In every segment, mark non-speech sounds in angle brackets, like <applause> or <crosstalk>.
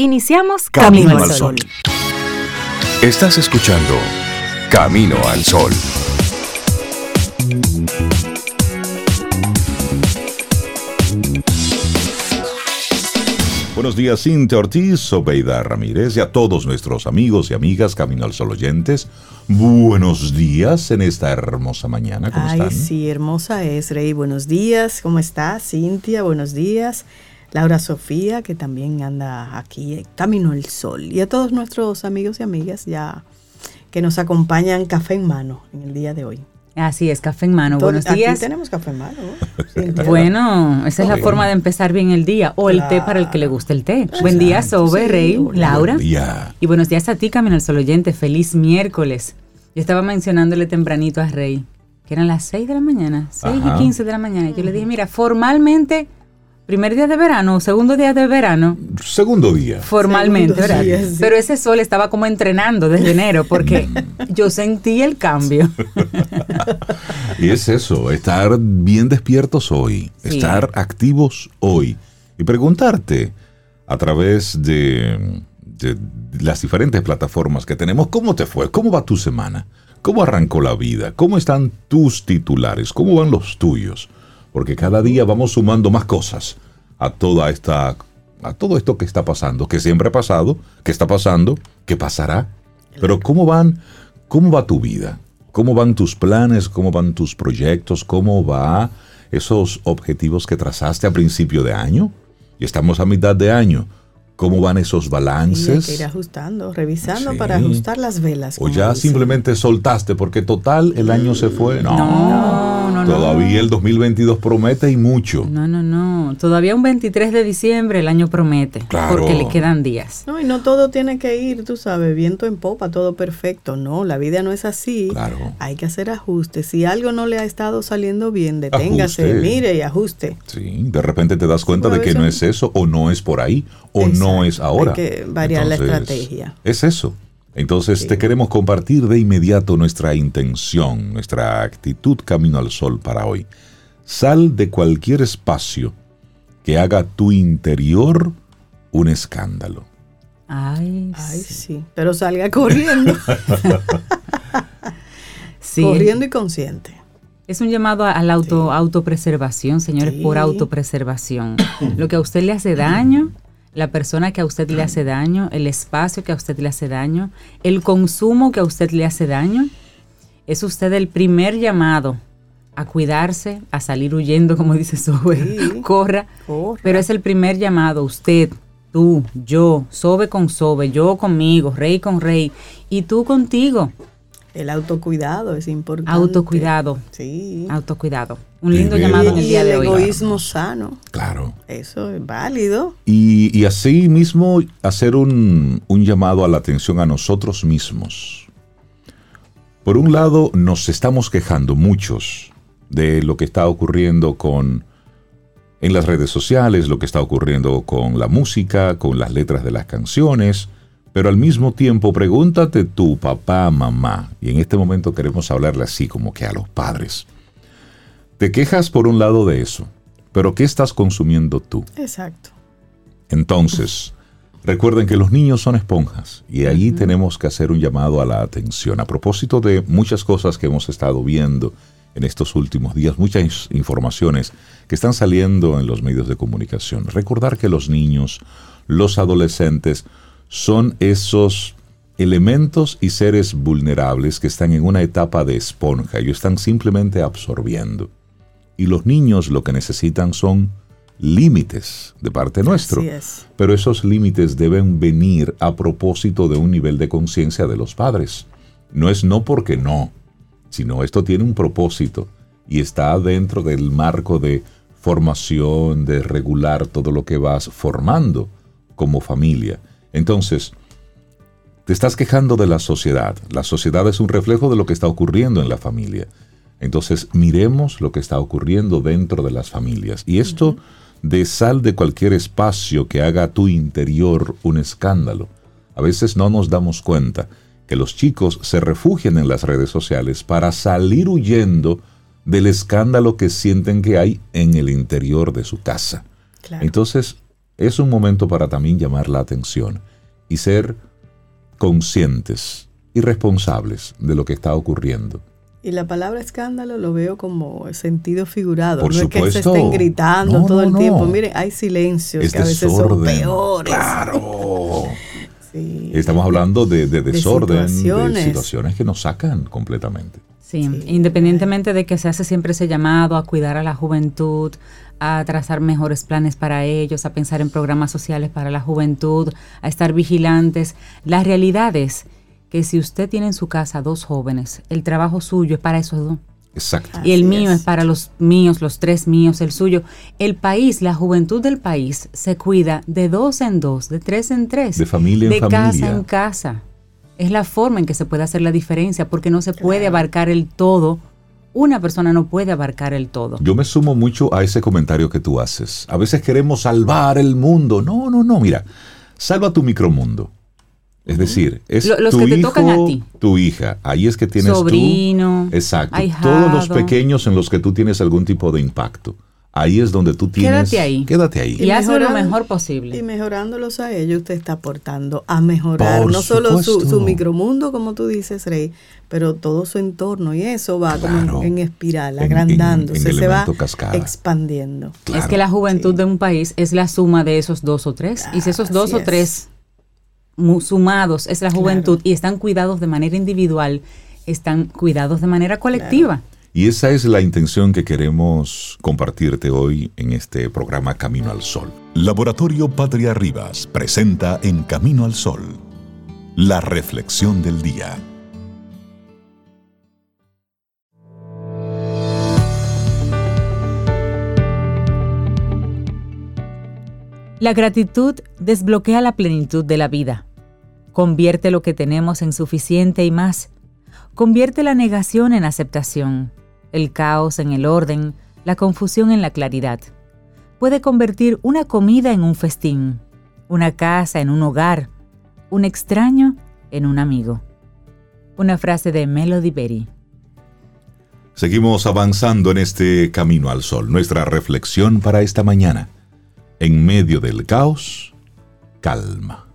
Iniciamos Camino, al Sol. Estás escuchando Camino al Sol. Buenos días, Cintia Ortiz, Obeida Ramírez y a todos nuestros amigos y amigas Camino al Sol oyentes. Buenos días en esta hermosa mañana. ¿Cómo Ay, sí, hermosa es, Rey. Buenos días. ¿Cómo estás, Cintia? Buenos días. Laura Sofía, que también anda aquí, Camino al Sol. Y a todos nuestros amigos y amigas ya que nos acompañan café en mano en el día de hoy. Así es, café en mano. Buenos días. Aquí tenemos café en mano. <laughs> bueno, esa es la forma de empezar bien el día. O el té para el que le guste el té. Buen día, Sobe, Rey, Laura. Y buenos días a ti, Camino al Sol oyente. Feliz miércoles. Yo estaba mencionándole tempranito a Rey, que eran las 6 de la mañana, 6 y 15 de la mañana. Yo le dije, mira, formalmente primer día de verano, segundo día de verano. Segundo día. Formalmente, ¿verdad? Pero ese sol estaba como entrenando desde enero porque <laughs> yo sentí el cambio. y es eso, estar bien despiertos hoy, estar activos hoy y preguntarte a través de, de las diferentes plataformas que tenemos, ¿cómo te fue? ¿Cómo va tu semana? ¿Cómo arrancó la vida? ¿Cómo están tus titulares? ¿Cómo van los tuyos? Porque cada día vamos sumando más cosas a toda esta a todo esto que está pasando, que siempre ha pasado, que está pasando, que pasará. Pero cómo van, cómo va tu vida, cómo van tus planes, cómo van tus proyectos, cómo va esos objetivos que trazaste a principio de año. Y estamos a mitad de año. ¿Cómo van esos balances? Sí, ir ajustando, revisando para ajustar las velas. O ya simplemente soltaste porque total el año se fue. No, no, no. Todavía el 2022 promete y mucho. No, no, no. Todavía un 23 de diciembre el año promete. Claro. Porque le quedan días. No, y no todo tiene que ir, tú sabes, viento en popa, todo perfecto. No, la vida no es así. Claro. Hay que hacer ajustes. Si algo no le ha estado saliendo bien, deténgase, mire y ajuste. Sí, de repente te das cuenta de que no es eso o no es por ahí o no no es ahora. Hay que variar la estrategia. Es eso. Entonces te queremos compartir de inmediato nuestra intención, nuestra actitud camino al sol para hoy. Sal de cualquier espacio que haga tu interior un escándalo. Ay, sí. Pero salga corriendo. <laughs> sí. Corriendo y consciente. Es un llamado a la auto, autopreservación, señores, por autopreservación. Lo que a usted le hace daño, la persona que a usted le hace daño, el espacio que a usted le hace daño, el consumo que a usted le hace daño, es usted el primer llamado a cuidarse, a salir huyendo, como dice Sobe, corra, pero es el primer llamado, usted, tú, yo, Sobe con Sobe, yo conmigo, Rey con Rey, y tú contigo. El autocuidado es importante. Autocuidado. Sí. Autocuidado. Un lindo llamado en el día de hoy. El egoísmo sano. Claro. Eso es válido. Y, y así mismo hacer un, un llamado a la atención a nosotros mismos. Por un lado, nos estamos quejando muchos de lo que está ocurriendo con en las redes sociales, lo que está ocurriendo con la música, con las letras de las canciones, pero al mismo tiempo pregúntate tú, papá, mamá, y en este momento queremos hablarle así como que a los padres. Te quejas por un lado de eso, pero ¿qué estás consumiendo tú? Exacto. Entonces, recuerden que los niños son esponjas y ahí tenemos que hacer un llamado a la atención. A propósito de muchas cosas que hemos estado viendo en estos últimos días, muchas informaciones que están saliendo en los medios de comunicación. Recordar que los niños, los adolescentes, son esos elementos y seres vulnerables que están en una etapa de esponja, ellos están simplemente absorbiendo. Y los niños lo que necesitan son límites de parte nuestro. Pero esos límites deben venir a propósito de un nivel de conciencia de los padres. No es no porque no, sino esto tiene un propósito y está dentro del marco de formación, de regular todo lo que vas formando como familia. Entonces, te estás quejando de la sociedad. La sociedad es un reflejo de lo que está ocurriendo en la familia. Entonces, miremos lo que está ocurriendo dentro de las familias. Y esto de sal de cualquier espacio que haga a tu interior un escándalo. A veces no nos damos cuenta que los chicos se refugian en las redes sociales para salir huyendo del escándalo que sienten que hay en el interior de su casa. Entonces, es un momento para también llamar la atención y ser conscientes y responsables de lo que está ocurriendo. Y la palabra escándalo lo veo como sentido figurado. no es que se estén gritando todo el tiempo. Mire, hay silencios que a veces son peores. Claro. <laughs> Estamos hablando de, desorden, de situaciones que nos sacan completamente. Sí, independientemente de que se hace siempre ese llamado a cuidar a la juventud, a trazar mejores planes para ellos, a pensar en programas sociales para la juventud, a estar vigilantes. La realidad es que si usted tiene en su casa dos jóvenes, el trabajo suyo es para esos dos. Exacto. Y el mío es. para los míos, los tres míos, el suyo. El país, la juventud del país se cuida de dos en dos, de tres en tres. De familia en de familia. De casa en casa. Es la forma en que se puede hacer la diferencia, porque no se puede abarcar el todo. Una persona no puede abarcar el todo. Yo me sumo mucho a ese comentario que tú haces. A veces queremos salvar el mundo. No, no, no, mira. Salva tu micromundo. Es decir, es los tu que te hijo, tocan a ti. tu hija. Ahí es que tienes Sobrino, tú. Exacto. Todos los pequeños en los que tú tienes algún tipo de impacto. Ahí es donde tú tienes. Quédate ahí. Quédate ahí. Y, hazlo lo mejor posible. Y mejorándolos a ellos, usted está aportando a mejorar no solo su, micromundo, como tú dices, Rey, pero todo su entorno. Y eso va como en, espiral, agrandándose, se va expandiendo. Es que la juventud de un país es la suma de esos dos o tres. y si esos dos o tres sumados es la juventud y están cuidados de manera individual, están cuidados de manera colectiva. Y esa es la intención que queremos compartirte hoy en este programa Camino al Sol. Laboratorio Patria Rivas presenta en Camino al Sol la reflexión del día. La gratitud desbloquea la plenitud de la vida. Convierte lo que tenemos en suficiente y más. Convierte la negación en aceptación, el caos en el orden, la confusión en la claridad. Puede convertir una comida en un festín, una casa en un hogar, un extraño en un amigo. Una frase de Melody Berry. Seguimos avanzando en este camino al sol. Nuestra reflexión para esta mañana. En medio del caos, calma.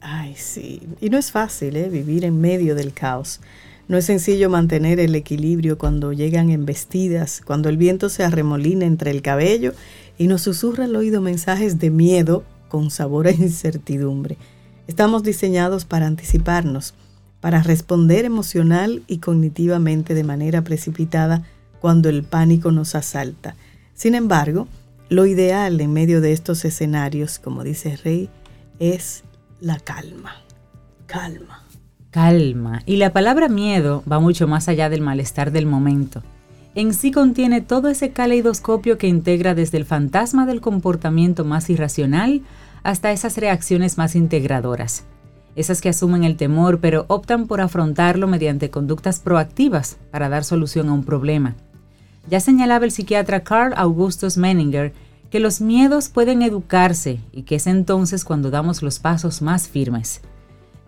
Ay, sí. Y no es fácil, ¿eh? Vivir en medio del caos. No es sencillo mantener el equilibrio cuando llegan embestidas, cuando el viento se arremolina entre el cabello y nos susurra al oído mensajes de miedo con sabor a incertidumbre. Estamos diseñados para anticiparnos, para responder emocional y cognitivamente de manera precipitada cuando el pánico nos asalta. Sin embargo, lo ideal en medio de estos escenarios, como dice Rey, es la calma. Calma. Calma. Y la palabra miedo va mucho más allá del malestar del momento. En sí contiene todo ese caleidoscopio que integra desde el fantasma del comportamiento más irracional hasta esas reacciones más integradoras. Esas que asumen el temor pero optan por afrontarlo mediante conductas proactivas para dar solución a un problema. Ya señalaba el psiquiatra Carl Augustus Menninger que los miedos pueden educarse y que es entonces cuando damos los pasos más firmes.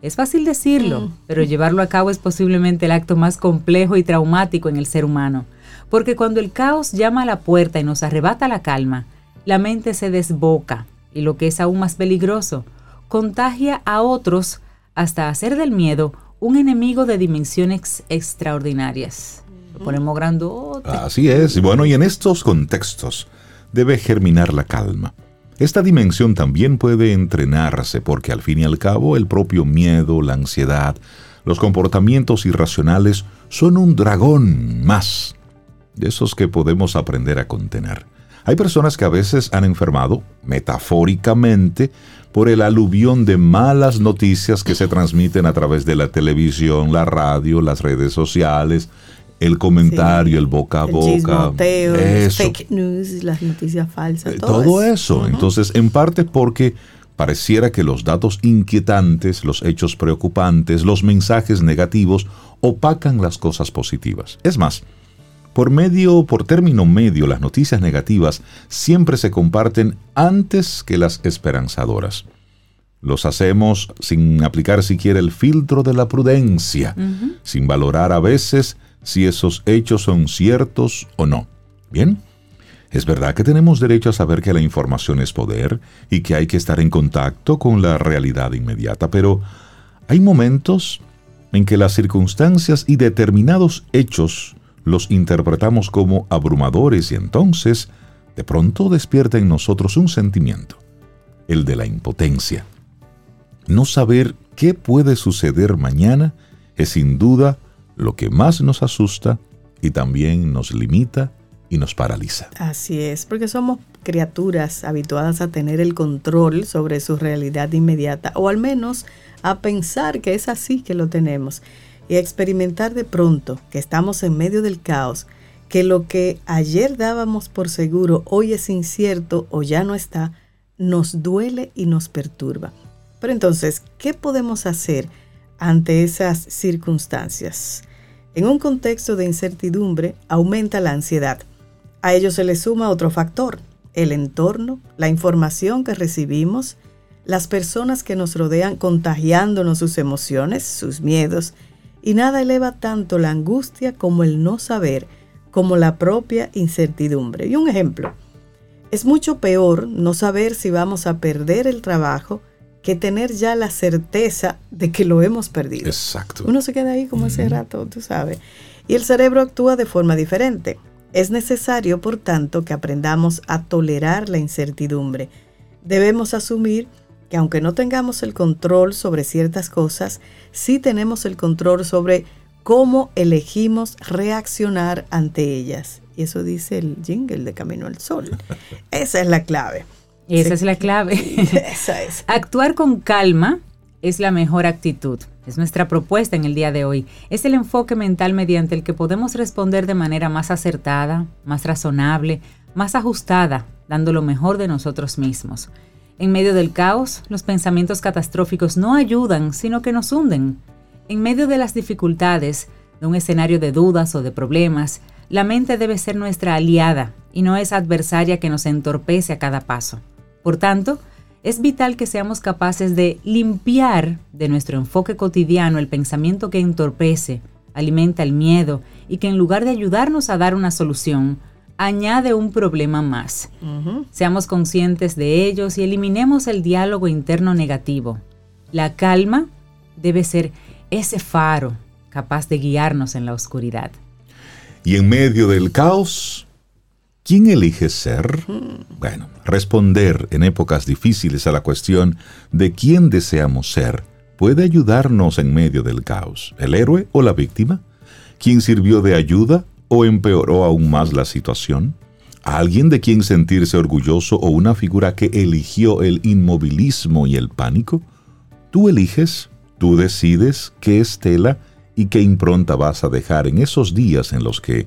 Es fácil decirlo, mm. pero llevarlo a cabo es posiblemente el acto más complejo y traumático en el ser humano, porque cuando el caos llama a la puerta y nos arrebata la calma, la mente se desboca y lo que es aún más peligroso, contagia a otros hasta hacer del miedo un enemigo de dimensiones extraordinarias. Lo ponemos grandote. Así es, bueno, y en estos contextos, debe germinar la calma. Esta dimensión también puede entrenarse porque al fin y al cabo el propio miedo, la ansiedad, los comportamientos irracionales son un dragón más de esos que podemos aprender a contener. Hay personas que a veces han enfermado, metafóricamente, por el aluvión de malas noticias que se transmiten a través de la televisión, la radio, las redes sociales, el comentario, el boca a boca, el fake news, las noticias falsas, eh, todo, eso. Entonces, en parte porque pareciera que los datos inquietantes, los hechos preocupantes, los mensajes negativos opacan las cosas positivas. Es más, por medio, por término medio, las noticias negativas siempre se comparten antes que las esperanzadoras. Los hacemos sin aplicar siquiera el filtro de la prudencia, sin valorar a veces si esos hechos son ciertos o no. Bien, Es verdad que tenemos derecho a saber que la información es poder y que hay que estar en contacto con la realidad inmediata, pero hay momentos en que las circunstancias y determinados hechos los interpretamos como abrumadores y entonces de pronto despierta en nosotros un sentimiento, el de la impotencia. No saber qué puede suceder mañana es sin duda lo que más nos asusta y también nos limita y nos paraliza. Así es, porque somos criaturas habituadas a tener el control sobre su realidad inmediata, o al menos a pensar que es así que lo tenemos, y a experimentar de pronto que estamos en medio del caos, que lo que ayer dábamos por seguro hoy es incierto o ya no está, nos duele y nos perturba. Pero entonces, ¿qué podemos hacer ante esas circunstancias? En un contexto de incertidumbre aumenta la ansiedad. A ello se le suma otro factor, el entorno, la información que recibimos, las personas que nos rodean contagiándonos sus emociones, sus miedos, y nada eleva tanto la angustia como el no saber, como la propia incertidumbre. Y un ejemplo, es mucho peor no saber si vamos a perder el trabajo que tener ya la certeza de que lo hemos perdido. Exacto. Uno se queda ahí como hace rato, tú sabes. Y el cerebro actúa de forma diferente. Es necesario, por tanto, que aprendamos a tolerar la incertidumbre. Debemos asumir que aunque no tengamos el control sobre ciertas cosas, sí tenemos el control sobre cómo elegimos reaccionar ante ellas. Y eso dice el jingle de Camino al Sol. <laughs> Esa es la clave. Esa es la clave. <laughs> Esa es. Actuar con calma es la mejor actitud. Es nuestra propuesta en el día de hoy. Es el enfoque mental mediante el que podemos responder de manera más acertada, más razonable, más ajustada, dando lo mejor de nosotros mismos. En medio del caos, los pensamientos catastróficos no ayudan, sino que nos hunden. En medio de las dificultades, de un escenario de dudas o de problemas, la mente debe ser nuestra aliada y no es adversaria que nos entorpece a cada paso. Por tanto, es vital que seamos capaces de limpiar de nuestro enfoque cotidiano el pensamiento que entorpece, alimenta el miedo y que en lugar de ayudarnos a dar una solución, añade un problema más. Seamos conscientes de ellos y eliminemos el diálogo interno negativo. La calma debe ser ese faro capaz de guiarnos en la oscuridad. Y en medio del caos, ¿quién elige ser? Bueno, responder en épocas difíciles a la cuestión de quién deseamos ser puede ayudarnos en medio del caos, el héroe o la víctima, quién sirvió de ayuda o empeoró aún más la situación, alguien de quien sentirse orgulloso o una figura que eligió el inmovilismo y el pánico. Tú eliges, tú decides qué estela y qué impronta vas a dejar en esos días en los que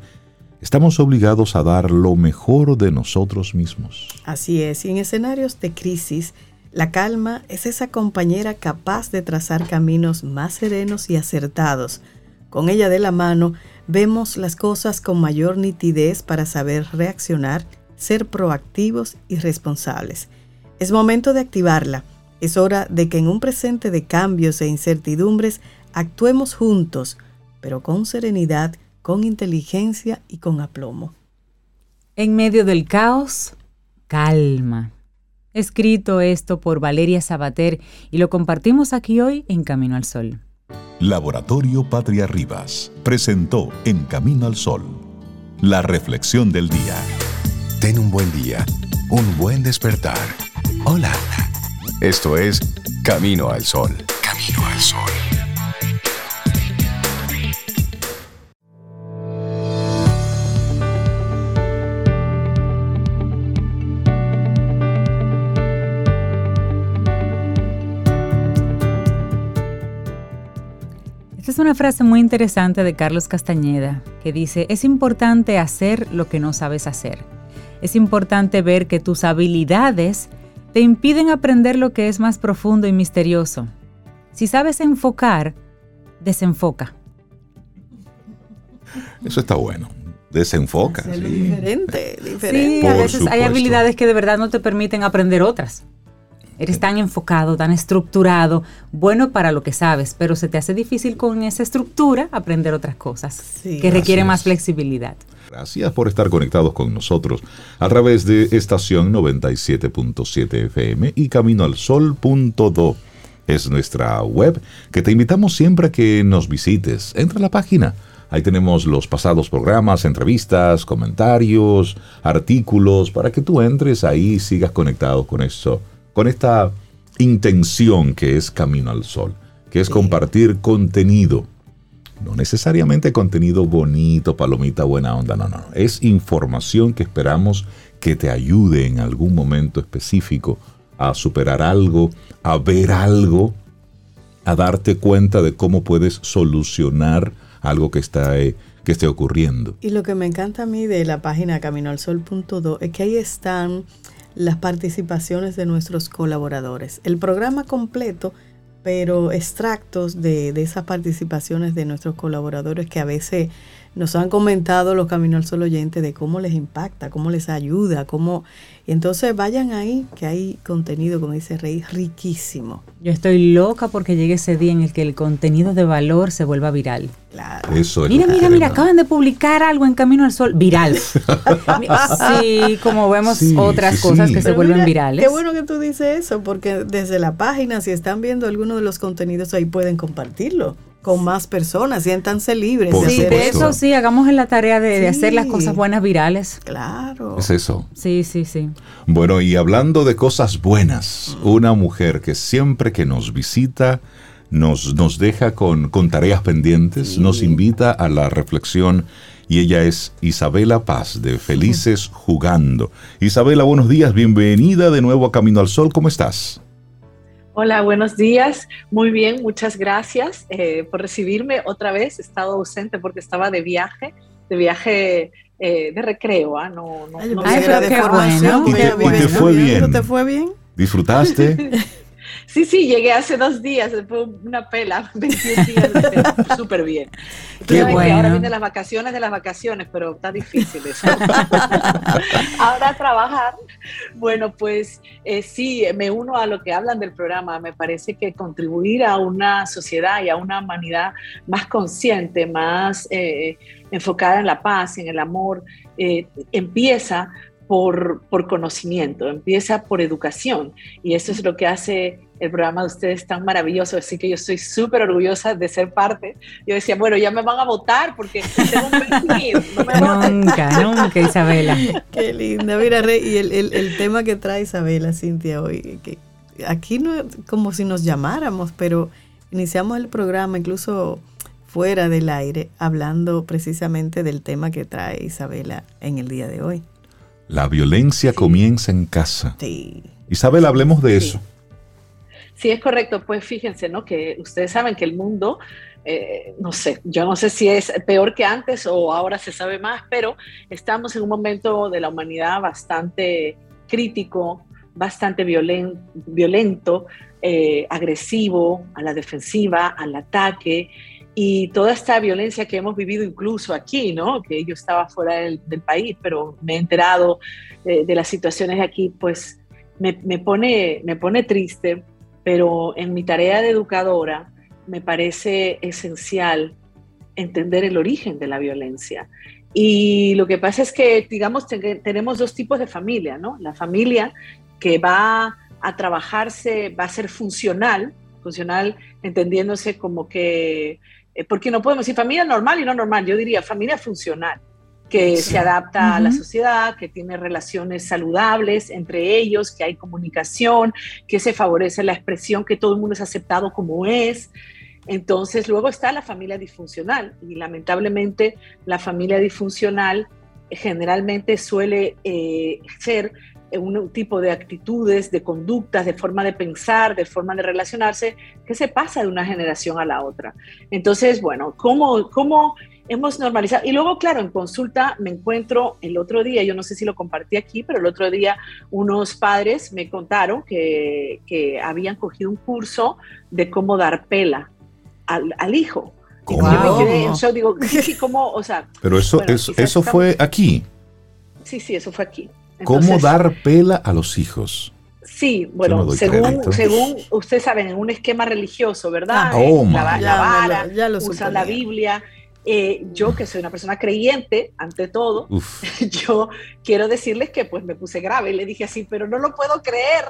estamos obligados a dar lo mejor de nosotros mismos. Así es, y en escenarios de crisis, la calma es esa compañera capaz de trazar caminos más serenos y acertados. Con ella de la mano, vemos las cosas con mayor nitidez para saber reaccionar, ser proactivos y responsables. Es momento de activarla. Es hora de que en un presente de cambios e incertidumbres actuemos juntos, pero con serenidad, con inteligencia y con aplomo. En medio del caos, calma. Escrito esto por Valeria Sabater y lo compartimos aquí hoy en Camino al Sol. Laboratorio Patria Rivas presentó En Camino al Sol la reflexión del día. Ten un buen día, un buen despertar. Hola. Esto es Camino al Sol. Camino al Sol. Es una frase muy interesante de Carlos Castañeda que dice, es importante hacer lo que no sabes hacer. Es importante ver que tus habilidades te impiden aprender lo que es más profundo y misterioso. Si sabes enfocar, desenfoca. Eso está bueno. Desenfoca. Sí. Diferente, diferente. Sí, a veces hay supuesto. habilidades que de verdad no te permiten aprender otras. Eres tan enfocado, tan estructurado, bueno para lo que sabes, pero se te hace difícil con esa estructura aprender otras cosas Sí. que requieren más flexibilidad. Gracias por estar conectados con nosotros a través de estación 97.7 FM y caminoalsol.do. Es nuestra web que te invitamos siempre a que nos visites. Entra a la página. Ahí tenemos los pasados programas, entrevistas, comentarios, artículos, para que tú entres ahí y sigas conectado con eso, con esta intención que es Camino al Sol, que es compartir contenido no necesariamente contenido bonito, palomita, buena onda, no, no. Es información que esperamos que te ayude en algún momento específico a superar algo, a ver algo, a darte cuenta de cómo puedes solucionar algo que está eh, que esté ocurriendo. Y lo que me encanta a mí de la página caminoalsol.do es que ahí están las participaciones de nuestros colaboradores. El programa completo pero extractos de, de, esas participaciones de nuestros colaboradores que a veces nos han comentado los Caminos al Sol oyentes de cómo les impacta, cómo les ayuda, cómo... Y entonces vayan ahí, que hay contenido, como dice Rey, riquísimo. Yo estoy loca porque llegue ese día en el que el contenido de valor se vuelva viral. Claro. Eso es Mira, mira, mira, acaban de publicar algo en Camino al Sol, viral. <laughs> sí, como vemos Sí, otras sí, cosas sí. que se vuelven mira, virales. Qué bueno que tú dices eso, porque desde la página, si están viendo alguno de los contenidos ahí, pueden compartirlo con más personas, siéntanse libres Por Sí, de eso sí, hagamos en la tarea de, de hacer las cosas buenas virales. Claro. Es eso. Sí, sí, sí. Bueno, y hablando de cosas buenas, una mujer que siempre que nos visita nos, nos deja con, con tareas pendientes, nos invita a la reflexión y ella es Isabela Paz de Felices Jugando. Isabela, buenos días, bienvenida de nuevo a Camino al Sol, ¿cómo estás? Hola, buenos días. Muy bien, muchas gracias eh, por recibirme otra vez. He estado ausente porque estaba de viaje, de viaje eh, de recreo. ¿ah? No, no, Ay, no pero de qué bueno. Y te- ella y vive te fue estudiando. bien. ¿Te fue bien? ¿Disfrutaste? <laughs> Sí, sí, llegué hace dos días, fue una pela, <laughs> 21 días, <laughs> súper bien. Qué Saben que bueno. Ahora vienen las vacaciones de las vacaciones, pero está difícil eso. <laughs> ahora a trabajar. Bueno, pues eh, sí, me uno a lo que hablan del programa. Me parece que contribuir a una sociedad y a una humanidad más consciente, más eh, enfocada en la paz, en el amor, eh, empieza por, por conocimiento, empieza por educación. Y eso es lo que hace el programa de ustedes tan maravilloso. Así que yo estoy súper orgullosa de ser parte. Yo decía, bueno, ya me van a votar porque tengo un perfil, no me voten. Nunca, nunca, Isabela. <laughs> Qué linda. Mira, Rey, y el, el- el tema que trae Isabela, Cintia, hoy, que aquí no es como si nos llamáramos, pero iniciamos el programa incluso fuera del aire, hablando precisamente del tema que trae Isabela en el día de hoy. La violencia comienza en casa. Sí. Isabel, hablemos de Sí. eso. Sí, es correcto. Pues fíjense, ¿no? Que ustedes saben que el mundo, eh, no sé, yo no sé si es peor que antes o ahora se sabe más, pero estamos en un momento de la humanidad bastante crítico, bastante violen- violento, eh, agresivo, a la defensiva, al ataque. Y toda esta violencia que hemos vivido incluso aquí, ¿no? Que yo estaba fuera del, del país, pero me he enterado eh, de las situaciones aquí, pues me, me pone, me pone triste, pero en mi tarea de educadora me parece esencial entender el origen de la violencia. Y lo que pasa es que, digamos, te- tenemos dos tipos de familia, ¿no? La familia que va a trabajarse, va a ser funcional, funcional entendiéndose como que, porque no podemos decir familia normal y no normal, yo diría familia funcional, que se adapta a la sociedad, que tiene relaciones saludables entre ellos, que hay comunicación, que se favorece la expresión, que todo el mundo es aceptado como es. Entonces, luego está la familia disfuncional y lamentablemente la familia disfuncional eh, generalmente suele eh, ser eh, un tipo de actitudes, de conductas, de forma de pensar, de forma de relacionarse, que se pasa de una generación a la otra. Entonces, bueno, ¿cómo, cómo hemos normalizado? Y luego, claro, en consulta me encuentro el otro día, yo no sé si lo compartí aquí, pero el otro día unos padres me contaron que, que habían cogido un curso de cómo dar pela al, al hijo. Y ¿Cómo? yo me quedé shock, digo, <laughs> sí, sí, ¿cómo? O sea, Pero eso, Bueno, eso, eso fue aquí. sí, sí, eso fue aquí. ¿Cómo Entonces, dar pela a los hijos? Sí, no bueno, doy según, según ustedes saben, en un esquema religioso, ¿verdad? Ah, oh, Eh, la, my la Ya me vara, ya lo usan la. Biblia. eh, yo que soy una persona creyente, ante todo, <laughs> yo quiero decirles que pues me puse grave y le dije así, pero no lo puedo creer.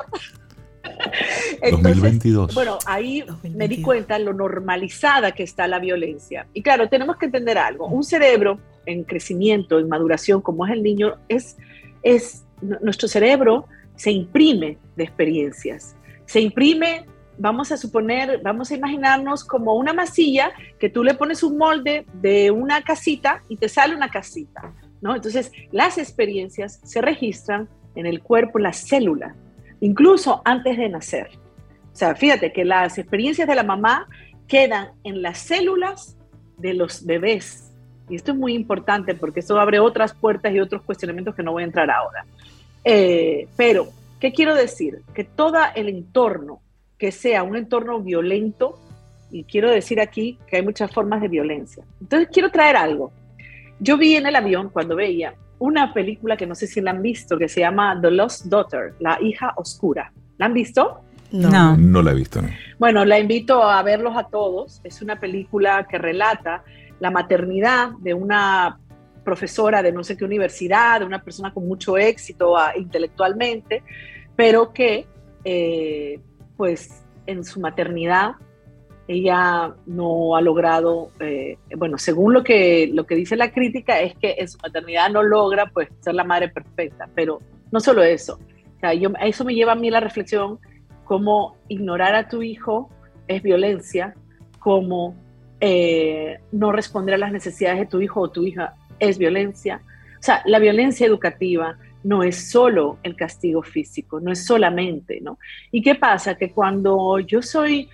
<laughs> 2022. Bueno, ahí me di cuenta lo normalizada que está la violencia. Y claro, tenemos que entender algo. Un cerebro en crecimiento, en maduración, como es el niño, es, es nuestro cerebro se imprime de experiencias. Se imprime, vamos a suponer, vamos a imaginarnos como una masilla que tú le pones un molde de una casita y te sale una casita, ¿no? Entonces, las experiencias se registran en el cuerpo, en las células, incluso antes de nacer. O sea, fíjate que las experiencias de la mamá quedan en las células de los bebés. Y esto es muy importante porque esto abre otras puertas y otros cuestionamientos que no voy a entrar ahora. Eh, pero, ¿qué quiero decir? Que todo el entorno que sea un entorno violento, y quiero decir aquí que hay muchas formas de violencia. Entonces, quiero traer algo. Yo vi en el avión, cuando veía, una película que no sé si la han visto, que se llama The Lost Daughter, La hija oscura. ¿La han visto? No. No, la he visto. Bueno, la invito a verlos a todos. Es una película que relata la maternidad de una profesora de no sé qué universidad, de una persona con mucho éxito ah, intelectualmente, pero que eh, pues en su maternidad ella no ha logrado, eh, bueno, según lo que, lo que dice la crítica, es que en su maternidad no logra pues ser la madre perfecta, pero no solo eso, o eso me lleva a mí la reflexión como ignorar a tu hijo es violencia, como eh, no responder a las necesidades de tu hijo o tu hija es violencia. O sea, la violencia educativa no es solo el castigo físico, no es solamente, ¿no? ¿Y qué pasa? Que cuando yo soy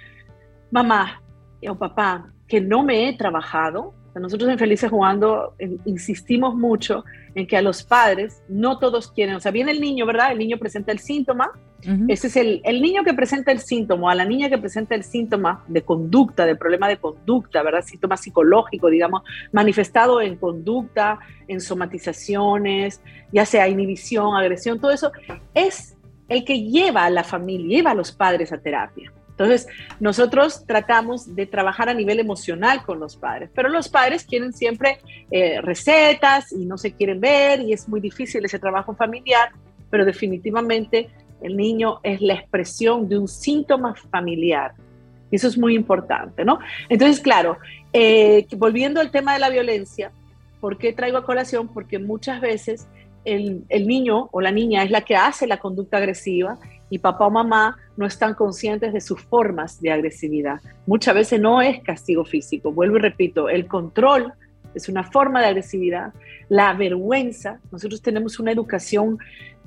mamá o papá que no me he trabajado, nosotros en Felices Jugando insistimos mucho en que a los padres no todos quieren, o sea, viene el niño, ¿verdad? El niño presenta el síntoma, ese es el, el, niño que presenta el síntoma, a la niña que presenta el síntoma de conducta, de problema de conducta, ¿verdad? Síntoma psicológico, digamos, manifestado en conducta, en somatizaciones, ya sea inhibición, agresión, todo eso, es el que lleva a la familia, lleva a los padres a terapia. Entonces, nosotros tratamos de trabajar a nivel emocional con los padres, pero los padres quieren siempre eh, recetas y no se quieren ver y es muy difícil ese trabajo familiar, pero definitivamente el niño es la expresión de un síntoma familiar. Y eso es muy importante, ¿no? Entonces, claro, eh, volviendo al tema de la violencia, ¿por qué traigo a colación? Porque muchas veces el, el niño o la niña es la que hace la conducta agresiva y papá o mamá no están conscientes de sus formas de agresividad. Muchas veces no es castigo físico, vuelvo y repito, el control es una forma de agresividad, la vergüenza, nosotros tenemos una educación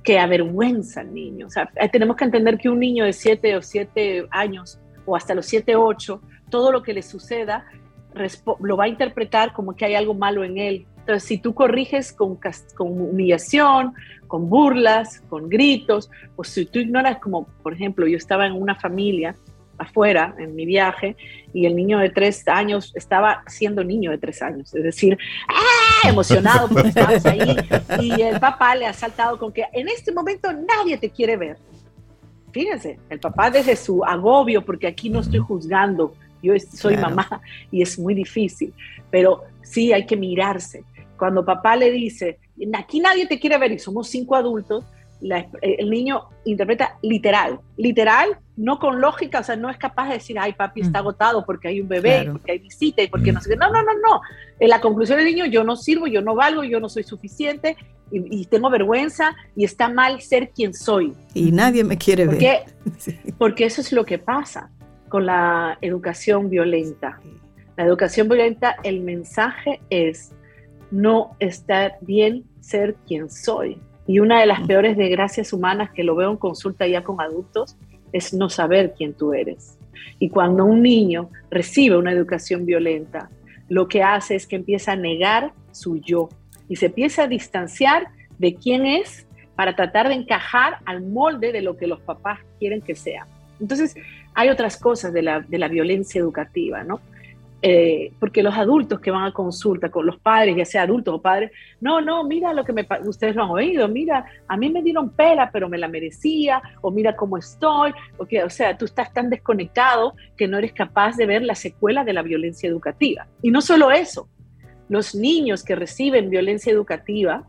que avergüenza al eh, tenemos que entender que un niño de 7 o 7 años o hasta los 7, 8, todo lo que le suceda lo va a interpretar como que hay algo malo en él, entonces, si tú corriges con, humillación, con burlas, con gritos, o si tú ignoras, como por ejemplo, yo estaba en una familia afuera en mi viaje y el niño de tres años estaba siendo niño de tres años, es decir, ¡ah! emocionado porque ahí y el papá le ha saltado con que en este momento nadie te quiere ver. Fíjense, el papá desde su agobio, porque aquí no estoy juzgando, yo soy mamá y es muy difícil, pero sí hay que mirarse cuando papá le dice, aquí nadie te quiere ver y somos cinco adultos, el niño interpreta literal, literal, no con lógica, o sea, no es capaz de decir, ay, papi está mm. agotado porque hay un bebé, porque hay visita y porque no sé qué. No, no, no, no. En la conclusión del niño, yo no sirvo, yo no valgo, yo no soy suficiente y, tengo vergüenza y está mal ser quien soy. Y nadie me quiere ver. <laughs> Porque eso es lo que pasa con la educación violenta. La educación violenta, el mensaje es, no está bien ser quien soy. Y una de las peores desgracias humanas que lo veo en consulta ya con adultos es no saber quién tú eres. Y cuando un niño recibe una educación violenta, lo que hace es que empieza a negar su yo y se empieza a distanciar de quién es para tratar de encajar al molde de lo que los papás quieren que sea. Entonces, hay otras cosas de la, de la violencia educativa, ¿no? Eh, porque los adultos que van a consulta con los padres, ya sea adultos o padres, no, no, mira lo que me, ustedes lo han oído, mira, a mí me dieron pela, pero me la merecía, o mira cómo estoy, o sea, tú estás tan desconectado que no eres capaz de ver la secuela de la violencia educativa. Y no solo eso, los niños que reciben violencia educativa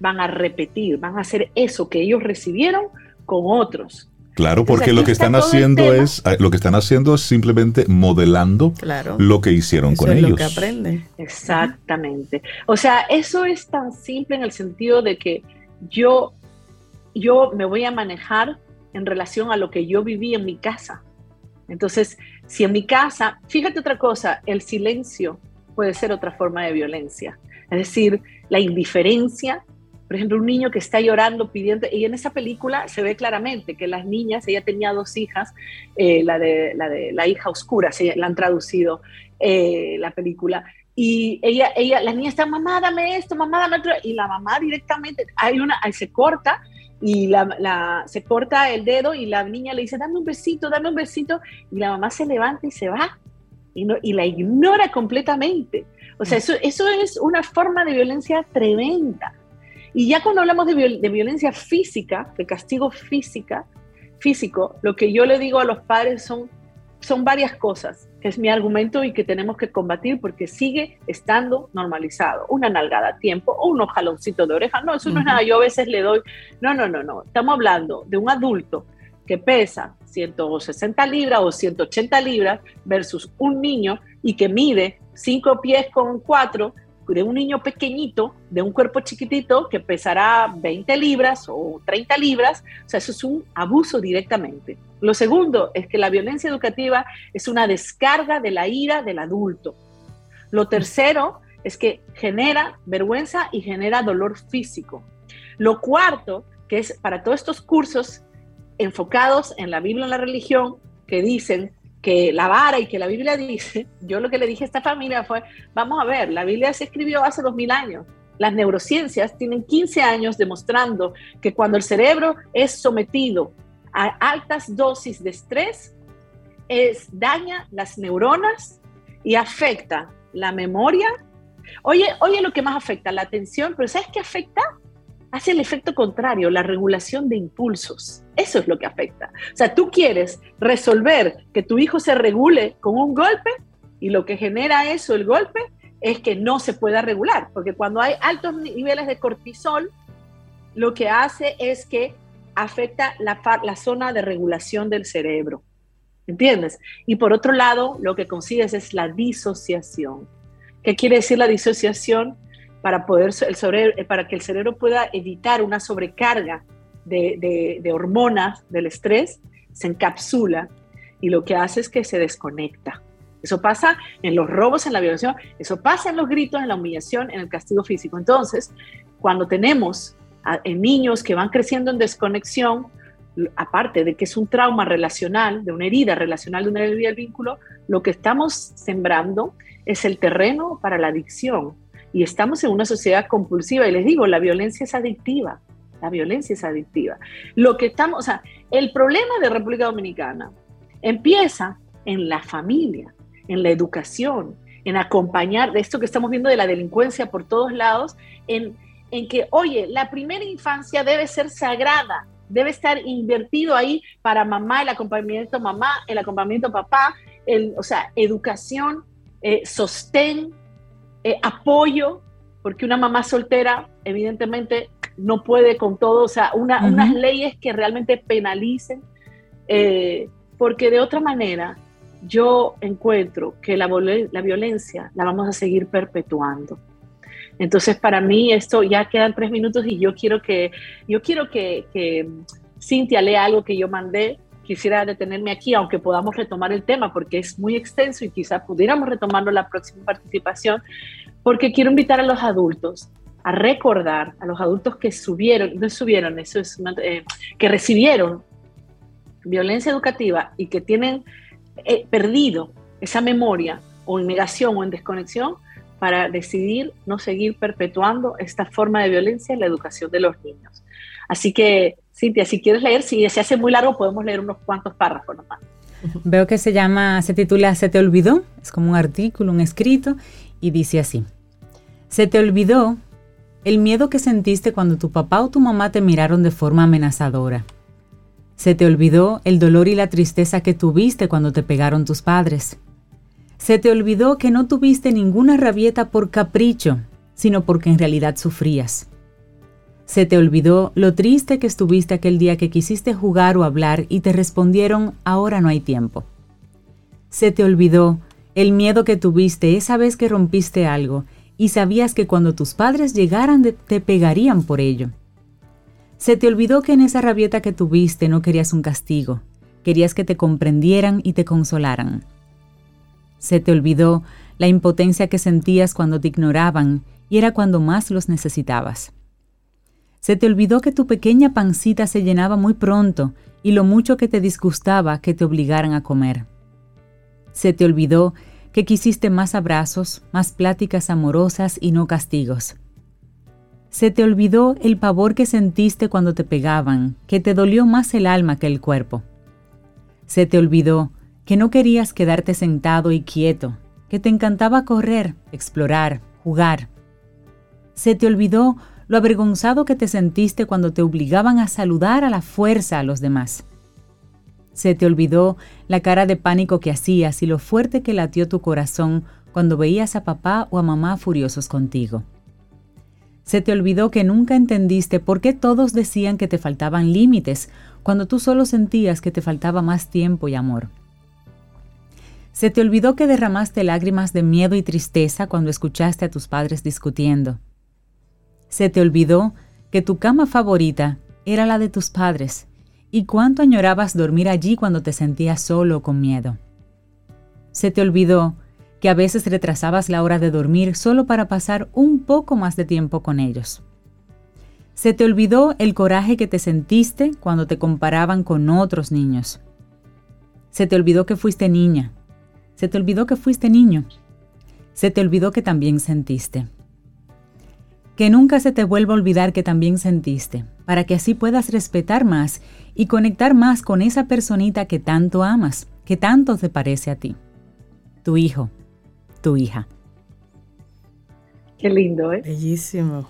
van a repetir, van a hacer eso que ellos recibieron con otros. Claro, porque lo que están haciendo es ah, lo que están haciendo es simplemente modelando lo que hicieron con ellos. Lo que aprenden. Exactamente. O sea, eso es tan simple en el sentido de que yo yo me voy a manejar en relación a lo que yo viví en mi casa. Entonces, si en mi casa, fíjate otra cosa, el silencio puede ser otra forma de violencia. Es decir, la indiferencia por ejemplo, un niño que está llorando pidiendo, y en esa película se ve claramente que las niñas, ella tenía dos hijas, eh, la, de, la de la hija oscura, se la han traducido eh, la película, y ella, ella, la niña está, mamá, dame esto, mamá, dame otro, y la mamá directamente, hay una, se corta, y la, la, se corta el dedo y la niña le dice, dame un besito, dame un besito, y la mamá se levanta y se va, y, no, y la ignora completamente. O sea, eso, eso es una forma de violencia tremenda. Y ya cuando hablamos de, violencia física, de castigo física, físico, lo que yo le digo a los padres son, son varias cosas, que es mi argumento y que tenemos que combatir porque sigue estando normalizado. Una nalgada a tiempo o unos jaloncitos de oreja, no, eso no es nada, yo a veces le doy, no, no, no, no, estamos hablando de un adulto que pesa 160 libras o 180 libras versus un niño y que mide 5 pies con 4 de un niño pequeñito, de un cuerpo chiquitito que pesará 20 libras o 30 libras, o sea, eso es un abuso directamente. Lo segundo es que la violencia educativa es una descarga de la ira del adulto. Lo tercero es que genera vergüenza y genera dolor físico. Lo cuarto, que es para todos estos cursos enfocados en la Biblia y la religión, que dicen que la vara y que la Biblia dice, <laughs> yo lo que le dije a esta familia fue, vamos a ver, la Biblia se escribió hace dos mil años. Las neurociencias tienen 15 años demostrando que cuando el cerebro es sometido a altas dosis de estrés, es, daña las neuronas y afecta la memoria. Oye, oye lo que más afecta, la atención, pero ¿sabes qué afecta? Hace el efecto contrario, la regulación de impulsos. Eso es lo que afecta. O sea, tú quieres resolver que tu hijo se regule con un golpe y lo que genera eso, el golpe, es que no se pueda regular, porque cuando hay altos niveles de cortisol, lo que hace es que afecta la, zona de regulación del cerebro. ¿Entiendes? Y por otro lado, lo que consigues es la disociación. ¿Qué quiere decir la disociación? Para, poder, el eh, para que el cerebro pueda evitar una sobrecarga de, de, hormonas del estrés, se encapsula y lo que hace es que se desconecta. Eso pasa en los robos, en la violación, eso pasa en los gritos, en la humillación, en el castigo físico. Entonces, cuando tenemos a, niños que van creciendo en desconexión, aparte de que es un trauma relacional, de una herida relacional, de una herida del vínculo, lo que estamos sembrando es el terreno para la adicción, y estamos en una sociedad compulsiva y les digo, la violencia es adictiva, la violencia es adictiva. Lo que estamos, o el problema de República Dominicana empieza en la familia, en la educación, en acompañar de esto que estamos viendo de la delincuencia por todos lados, en, en que, oye, la primera infancia debe ser sagrada, debe estar invertido ahí para mamá, el acompañamiento mamá, el acompañamiento papá, el, o sea, educación, eh, sostén, eh, apoyo, porque una mamá soltera evidentemente no puede con todo, o sea, unas leyes que realmente penalicen, eh, porque de otra manera yo encuentro que la, la violencia la vamos a seguir perpetuando. Entonces, para mí esto ya quedan tres minutos y yo quiero que, yo quiero que, que Cintia lea algo que yo mandé. Quisiera detenerme aquí, aunque podamos retomar el tema, porque es muy extenso y quizá pudiéramos retomarlo la próxima participación, porque quiero invitar a los adultos a recordar, a los adultos que subieron, no subieron, eso es, eh, que recibieron violencia educativa y que tienen eh, perdido esa memoria o en negación o en desconexión para decidir no seguir perpetuando esta forma de violencia en la educación de los niños. Así que, Cintia, si quieres leer, si se hace muy largo, podemos leer unos cuantos párrafos nomás. Veo que se llama, se titula Se te olvidó, es como un artículo, un escrito, y dice así. Se te olvidó el miedo que sentiste cuando tu papá o tu mamá te miraron de forma amenazadora. Se te olvidó el dolor y la tristeza que tuviste cuando te pegaron tus padres. Se te olvidó que no tuviste ninguna rabieta por capricho, sino porque en realidad sufrías. Se te olvidó lo triste que estuviste aquel día que quisiste jugar o hablar y te respondieron ahora no hay tiempo. Se te olvidó el miedo que tuviste esa vez que rompiste algo y sabías que cuando tus padres llegaran te pegarían por ello. Se te olvidó que en esa rabieta que tuviste no querías un castigo, querías que te comprendieran y te consolaran. Se te olvidó la impotencia que sentías cuando te ignoraban y era cuando más los necesitabas. Se te olvidó que tu pequeña pancita se llenaba muy pronto y lo mucho que te disgustaba que te obligaran a comer. Se te olvidó que quisiste más abrazos, más pláticas amorosas y no castigos. Se te olvidó el pavor que sentiste cuando te pegaban, que te dolió más el alma que el cuerpo. Se te olvidó que no querías quedarte sentado y quieto, que te encantaba correr, explorar, jugar. Se te olvidó lo avergonzado que te sentiste cuando te obligaban a saludar a la fuerza a los demás. Se te olvidó la cara de pánico que hacías y lo fuerte que latió tu corazón cuando veías a papá o a mamá furiosos contigo. Se te olvidó que nunca entendiste por qué todos decían que te faltaban límites cuando tú solo sentías que te faltaba más tiempo y amor. Se te olvidó que derramaste lágrimas de miedo y tristeza cuando escuchaste a tus padres discutiendo. Se te olvidó que tu cama favorita era la de tus padres y cuánto añorabas dormir allí cuando te sentías solo o con miedo. Se te olvidó que a veces retrasabas la hora de dormir solo para pasar un poco más de tiempo con ellos. Se te olvidó el coraje que te sentiste cuando te comparaban con otros niños. Se te olvidó que fuiste niña. Se te olvidó que fuiste niño. Se te olvidó que también sentiste. Que nunca se te vuelva a olvidar que también sentiste, para que así puedas respetar más y conectar más con esa personita que tanto amas, que tanto te parece a ti. Tu hijo, tu hija. Qué lindo, ¿eh? Bellísimo.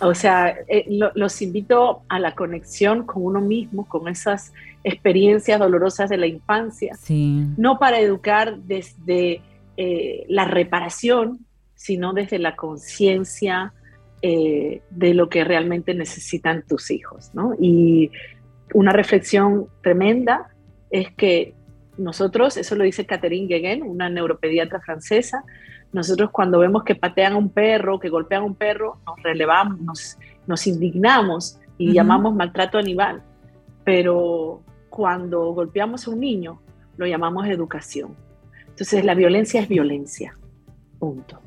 O sea, eh, los invito a la conexión con uno mismo, con esas experiencias dolorosas de la infancia. Sí. No para educar desde eh, la reparación, sino desde la conciencia eh, de lo que realmente necesitan tus hijos, ¿no? Y una reflexión tremenda es que nosotros, eso lo dice Catherine Gueguen, una neuropediatra francesa, nosotros cuando vemos que patean a un perro, que golpean a un perro, nos relevamos, nos, indignamos y llamamos maltrato animal. Pero cuando golpeamos a un niño, lo llamamos educación. Entonces la violencia es violencia. Punto.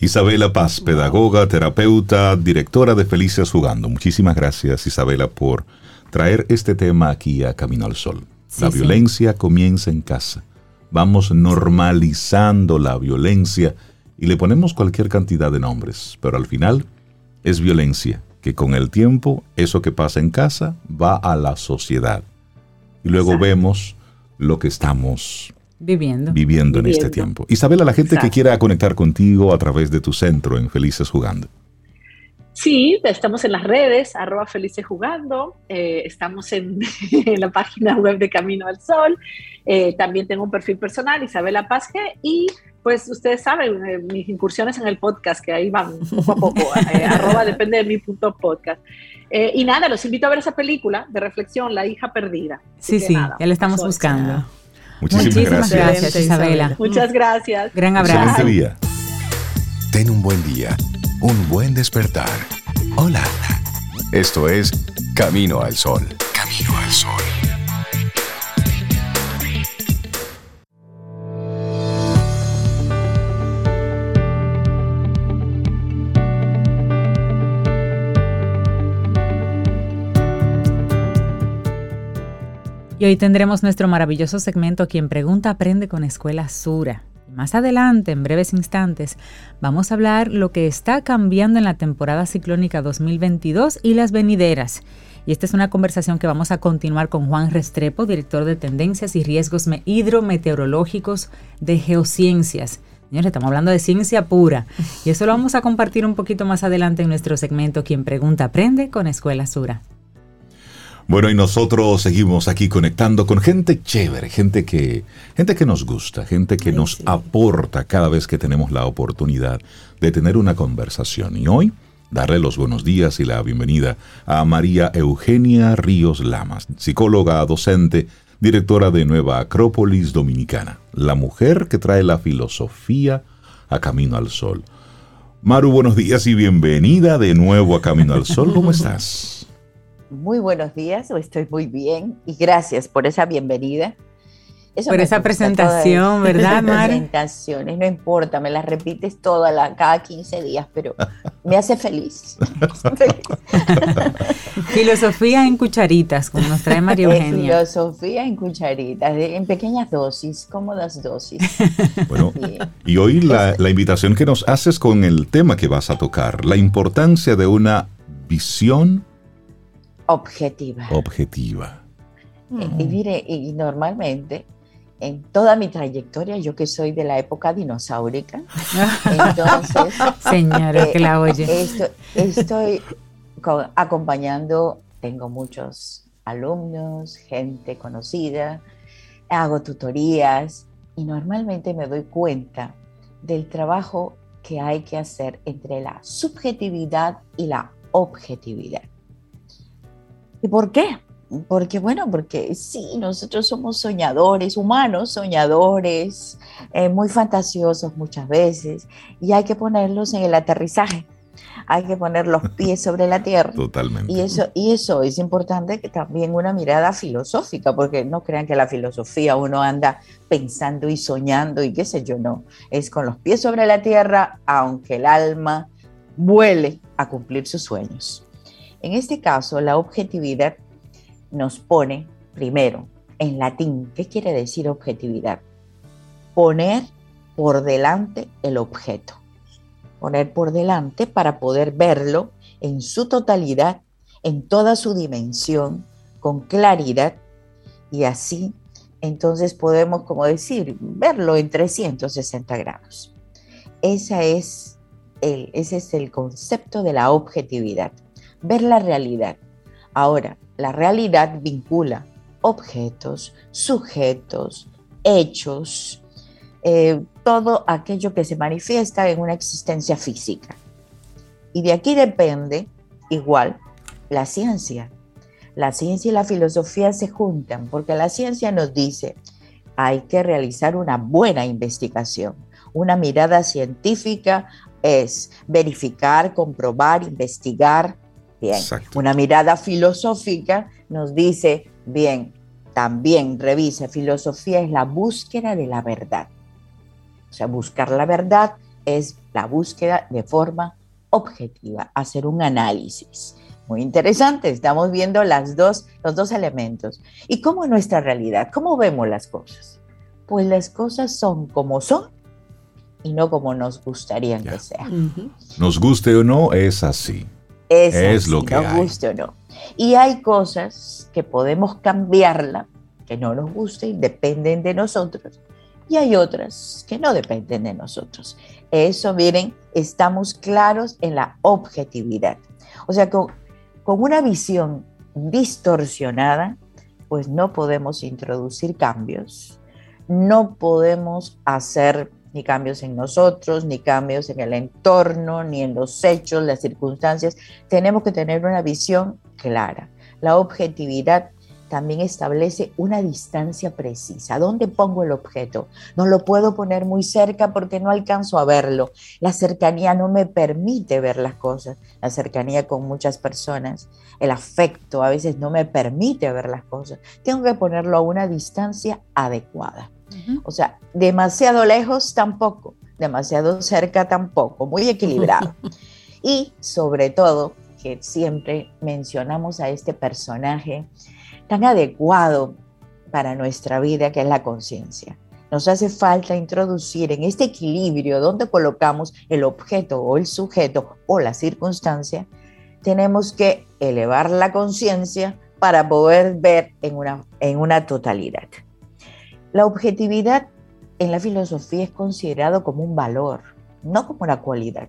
Isabela Paz, pedagoga, terapeuta, directora de Felicias Jugando. Muchísimas gracias Isabela por traer este tema aquí a Camino al Sol. la violencia comienza en casa. Vamos normalizando la violencia y le ponemos cualquier cantidad de nombres, pero al final es violencia, que con el tiempo eso que pasa en casa va a la sociedad. Y luego vemos lo que estamos viviendo, viviendo en este tiempo. Isabela, la gente que quiera conectar contigo a través de tu centro en Felices Jugando. Sí, estamos en las redes, arroba felices jugando, eh, estamos en, <laughs> la página web de Camino al Sol, eh, también tengo un perfil personal, Isabela Pazge, y pues ustedes saben, eh, mis incursiones en el podcast, que ahí van poco a poco, <laughs> arroba depende de mi punto podcast. y nada, los invito a ver esa película de reflexión, La hija perdida. sí, sí, ya la estamos buscando. Muchísimas, gracias. Isabela. Muchas gracias. Gran abrazo. Excelente día. Ten un buen día un buen despertar. Hola. Esto es Camino al Sol. Camino al Sol. Y hoy tendremos nuestro maravilloso segmento Quien pregunta aprende con Escuela Sura. Más adelante, en breves instantes, vamos a hablar lo que está cambiando en la temporada ciclónica 2022 y las venideras. Y esta es una conversación que vamos a continuar con Juan Restrepo, director de Tendencias y Riesgos Hidrometeorológicos de Geociencias. Señores, estamos hablando de ciencia pura. Y eso lo vamos a compartir un poquito más adelante en nuestro segmento Quien Pregunta Aprende con Escuela Sura. Bueno, y nosotros seguimos aquí conectando con gente chévere, gente que, gente que nos gusta, gente que nos aporta cada vez que tenemos la oportunidad de tener una conversación. Y hoy, darle los buenos días y la bienvenida a María Eugenia Ríos Lamas, psicóloga, docente, directora de Nueva Acrópolis Dominicana, la mujer que trae la filosofía a Camino al Sol. Maru, buenos días y bienvenida de nuevo a Camino al Sol. ¿Cómo <laughs> estás? Muy buenos días, estoy muy bien y gracias por esa bienvenida. por esa presentación, ¿verdad, <laughs> Mar? Presentaciones, no importa, me las repites todas cada 15 días, pero <laughs> me hace feliz. Filosofía en cucharitas, como nos trae María Eugenia. Filosofía en cucharitas, en pequeñas dosis, cómodas dosis. Bueno, y hoy la, la invitación que nos haces con el tema que vas a tocar, la importancia de una visión objetiva. Objetiva. Eh, y mire, y normalmente en toda mi trayectoria, yo que soy de la época dinosaurica, <laughs> entonces... Señora, que la oye. Eh, estoy, acompañando, tengo muchos alumnos, gente conocida, hago tutorías y normalmente me doy cuenta del trabajo que hay que hacer entre la subjetividad y la objetividad. ¿Y por qué? Porque, bueno, porque sí, nosotros somos soñadores, humanos soñadores, eh, muy fantasiosos muchas veces, y hay que ponerlos en el aterrizaje, hay que poner los <laughs> pies sobre la tierra. Totalmente. Y eso, y eso es importante que también una mirada filosófica, porque no crean que la filosofía uno anda pensando y soñando y qué sé yo, no. Es con los pies sobre la tierra, aunque el alma vuele a cumplir sus sueños. En este caso, la objetividad nos pone primero en latín. ¿Qué quiere decir objetividad? Poner por delante el objeto. Poner por delante para poder verlo en su totalidad, en toda su dimensión, con claridad y así entonces podemos, como decir, verlo en 360 grados. Esa es el, ese es el concepto de la objetividad ver la realidad. Ahora, la realidad vincula objetos, sujetos, hechos, eh, todo aquello que se manifiesta en una existencia física. Y de aquí depende, igual, la ciencia. La ciencia y la filosofía se juntan porque la ciencia nos dice, hay que realizar una buena investigación. Una mirada científica es verificar, comprobar, investigar, Bien, una mirada filosófica nos dice, bien, también revise, filosofía es la búsqueda de la verdad. O sea, buscar la verdad es la búsqueda de forma objetiva, hacer un análisis. Muy interesante, estamos viendo las dos, los dos elementos. ¿Y cómo es nuestra realidad? ¿Cómo vemos las cosas? Pues las cosas son como son y no como nos gustaría que sean. Nos guste o no, es así. Es, lo que hay. no. Y hay cosas que podemos cambiarla, que no nos gusten, dependen de nosotros. Y hay otras que no dependen de nosotros. Eso, miren, estamos claros en la objetividad. O sea, con, con una visión distorsionada, pues no podemos introducir cambios, no podemos hacer ni cambios en nosotros, ni cambios en el entorno, ni en los hechos, las circunstancias. Tenemos que tener una visión clara. La objetividad también establece una distancia precisa. ¿Dónde pongo el objeto? No lo puedo poner muy cerca porque no alcanzo a verlo. La cercanía no me permite ver las cosas. La cercanía con muchas personas, el afecto a veces no me permite ver las cosas. Tengo que ponerlo a una distancia adecuada. O sea, demasiado lejos tampoco, demasiado cerca tampoco, muy equilibrado. <laughs> y sobre todo, que siempre mencionamos a este personaje tan adecuado para nuestra vida, que es la conciencia. Nos hace falta introducir en este equilibrio donde colocamos el objeto o el sujeto o la circunstancia, tenemos que elevar la conciencia para poder ver en una, en una totalidad. La objetividad en la filosofía es considerado como un valor, no como una cualidad,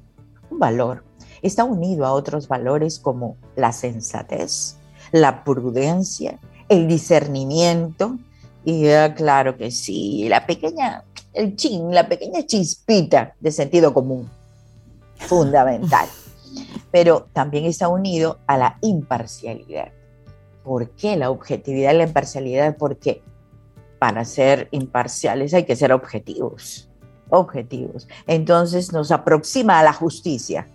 un valor. Está unido a otros valores como la sensatez, la prudencia, el discernimiento y ah, claro que sí, la pequeña, el chin, la pequeña chispita de sentido común, fundamental. Pero también está unido a la imparcialidad. ¿Por qué la objetividad y la imparcialidad? Porque para ser imparciales hay que ser objetivos objetivos. Entonces nos aproxima a la justicia,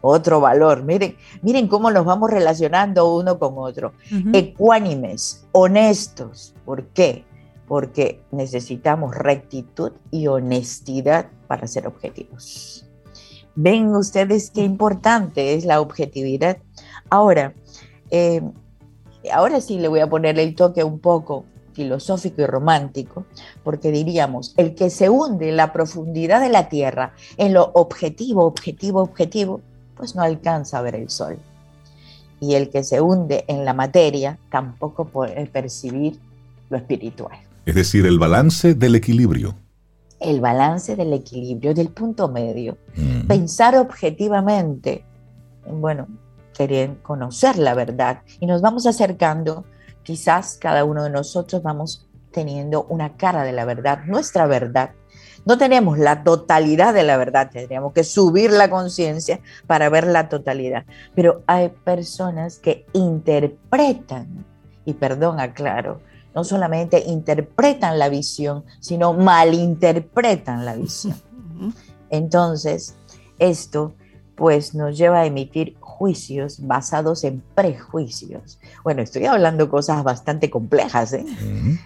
otro valor. Miren, miren cómo nos vamos relacionando uno con otro. Ecuánimes, honestos. ¿Por qué? Porque necesitamos rectitud y honestidad para ser objetivos. Ven ustedes qué importante es la objetividad. Ahora, eh, ahora sí le voy a poner el toque un poco filosófico y romántico, porque diríamos, el que se hunde en la profundidad de la tierra, en lo objetivo, objetivo, objetivo, pues no alcanza a ver el sol. Y el que se hunde en la materia tampoco puede percibir lo espiritual. Es decir, el balance del equilibrio. El balance del equilibrio, del punto medio. Pensar objetivamente, bueno, querer conocer la verdad. Y nos vamos acercando quizás cada uno de nosotros vamos teniendo una cara de la verdad, nuestra verdad. No tenemos la totalidad de la verdad, tendríamos que subir la conciencia para ver la totalidad. Pero hay personas que interpretan, y perdón, aclaro, no solamente interpretan la visión, sino malinterpretan la visión. Entonces, esto pues nos lleva a emitir juicios basados en prejuicios. Bueno, estoy hablando cosas bastante complejas, ¿eh?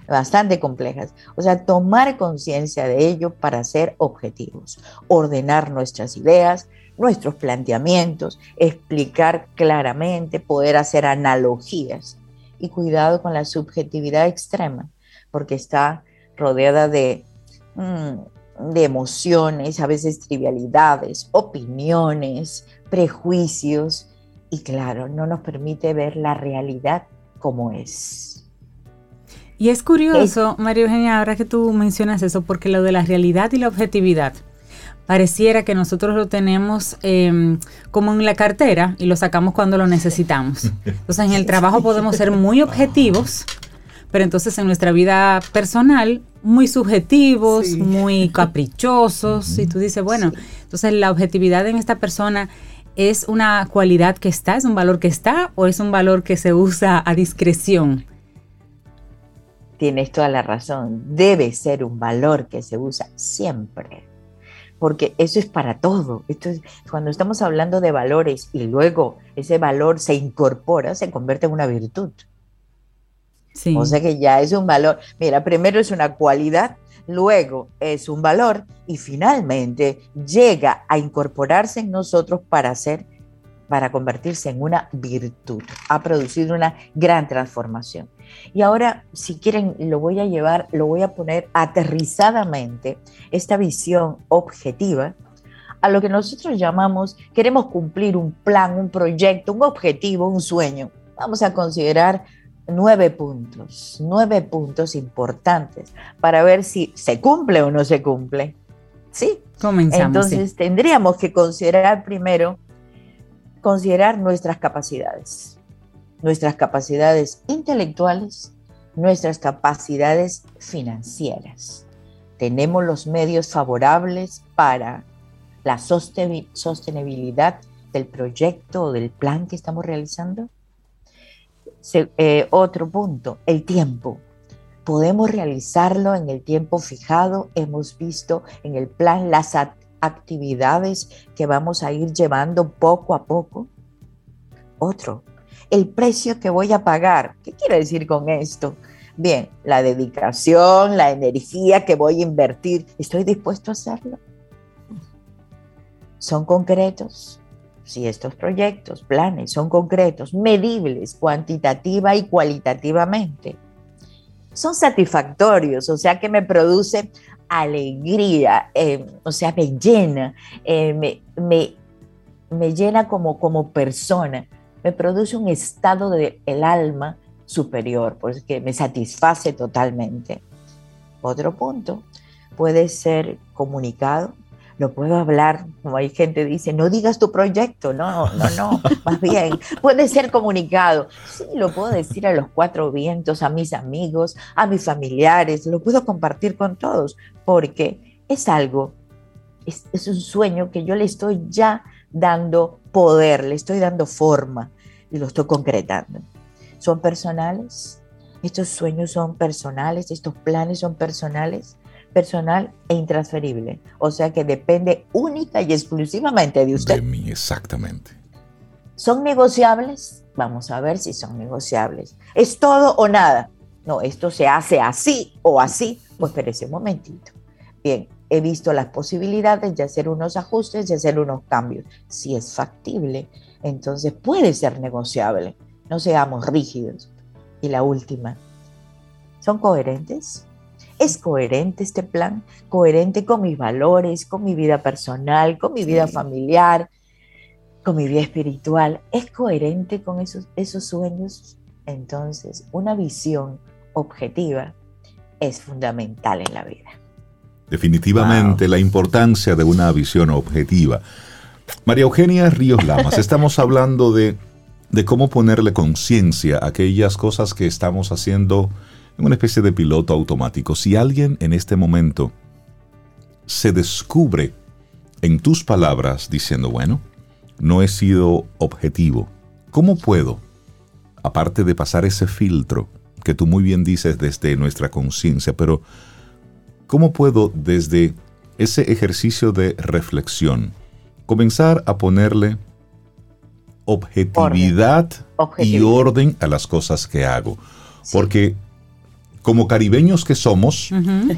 Bastante complejas. O sea, tomar conciencia de ello para ser objetivos, ordenar nuestras ideas, nuestros planteamientos, explicar claramente, poder hacer analogías y cuidado con la subjetividad extrema, porque está rodeada de... Mm, de emociones, a veces trivialidades, opiniones, prejuicios y claro, no nos permite ver la realidad como es. Y es curioso, María Eugenia, ahora que tú mencionas eso, porque lo de la realidad y la objetividad, pareciera que nosotros lo tenemos em, como en la cartera y lo sacamos cuando lo necesitamos. <laughs> Entonces en el trabajo podemos ser muy objetivos, pero entonces en nuestra vida personal muy subjetivos, muy <laughs> caprichosos, y tú dices, bueno, entonces la objetividad en esta persona es una cualidad que está, es un valor que está o es un valor que se usa a discreción. Tienes toda la razón, debe ser un valor que se usa siempre, porque eso es para todo. Esto cuando estamos hablando de valores y luego ese valor se incorpora, se convierte en una virtud. O sea que ya es un valor. Mira, primero es una cualidad, luego es un valor y finalmente llega a incorporarse en nosotros para ser, para convertirse en una virtud. Ha producido una gran transformación. Y ahora, si quieren, lo voy a llevar, lo voy a poner aterrizadamente, esta visión objetiva, a lo que nosotros llamamos, queremos cumplir un plan, un proyecto, un objetivo, un sueño. Vamos a considerar nueve puntos, nueve puntos importantes para ver si se cumple o no se cumple. ¿Sí? Comenzamos. Entonces tendríamos que considerar primero, considerar nuestras capacidades, nuestras capacidades intelectuales, nuestras capacidades financieras. Tenemos los medios favorables para la sostenibilidad del proyecto o del plan que estamos realizando. Eh, otro punto, el tiempo. Podemos realizarlo en el tiempo fijado. Hemos visto en el plan las actividades que vamos a ir llevando poco a poco. Otro, el precio que voy a pagar. ¿Qué quiere decir con esto? Bien, la dedicación, la energía que voy a invertir. ¿Estoy dispuesto a hacerlo? ¿Son concretos? Si estos proyectos, planes son concretos, medibles, cuantitativa y cualitativamente, son satisfactorios, o sea que me produce alegría, eh, o sea, me llena, eh, me, me, llena como, como persona, me produce un estado del el alma superior, pues que me satisface totalmente. Otro punto puede ser comunicado, lo puedo hablar, como hay gente dice, no digas tu proyecto, no, no, no, más bien, puede ser comunicado. Sí, lo puedo decir a los cuatro vientos, a mis amigos, a mis familiares, lo puedo compartir con todos, porque es algo, es, es un sueño que yo le estoy ya dando poder, le estoy dando forma y lo estoy concretando. Son personales, estos sueños son personales, estos planes son personales personal e intransferible. O sea que depende única y exclusivamente de usted. De mí, exactamente. ¿Son negociables? Vamos a ver si son negociables. ¿Es todo o nada? No, esto se hace así o así. Pues espérese un momentito. Bien, he visto las posibilidades de hacer unos ajustes, de hacer unos cambios. Si es factible, entonces puede ser negociable. No seamos rígidos. Y la última, ¿son coherentes? ¿Es coherente este plan? ¿Coherente con mis valores, con mi vida personal, con mi vida familiar, con mi vida espiritual? ¿Es coherente con esos, esos sueños? Entonces, una visión objetiva es fundamental en la vida. Definitivamente la importancia de una visión objetiva. María Eugenia Ríos Lamas, <laughs> estamos hablando de, de cómo ponerle conciencia a aquellas cosas que estamos haciendo en una especie de piloto automático. Si alguien en este momento se descubre en tus palabras diciendo, bueno, no he sido objetivo, ¿cómo puedo, aparte de pasar ese filtro que tú muy bien dices desde nuestra conciencia, pero ¿cómo puedo desde ese ejercicio de reflexión comenzar a ponerle objetividad y orden a las cosas que hago? Porque como caribeños que somos,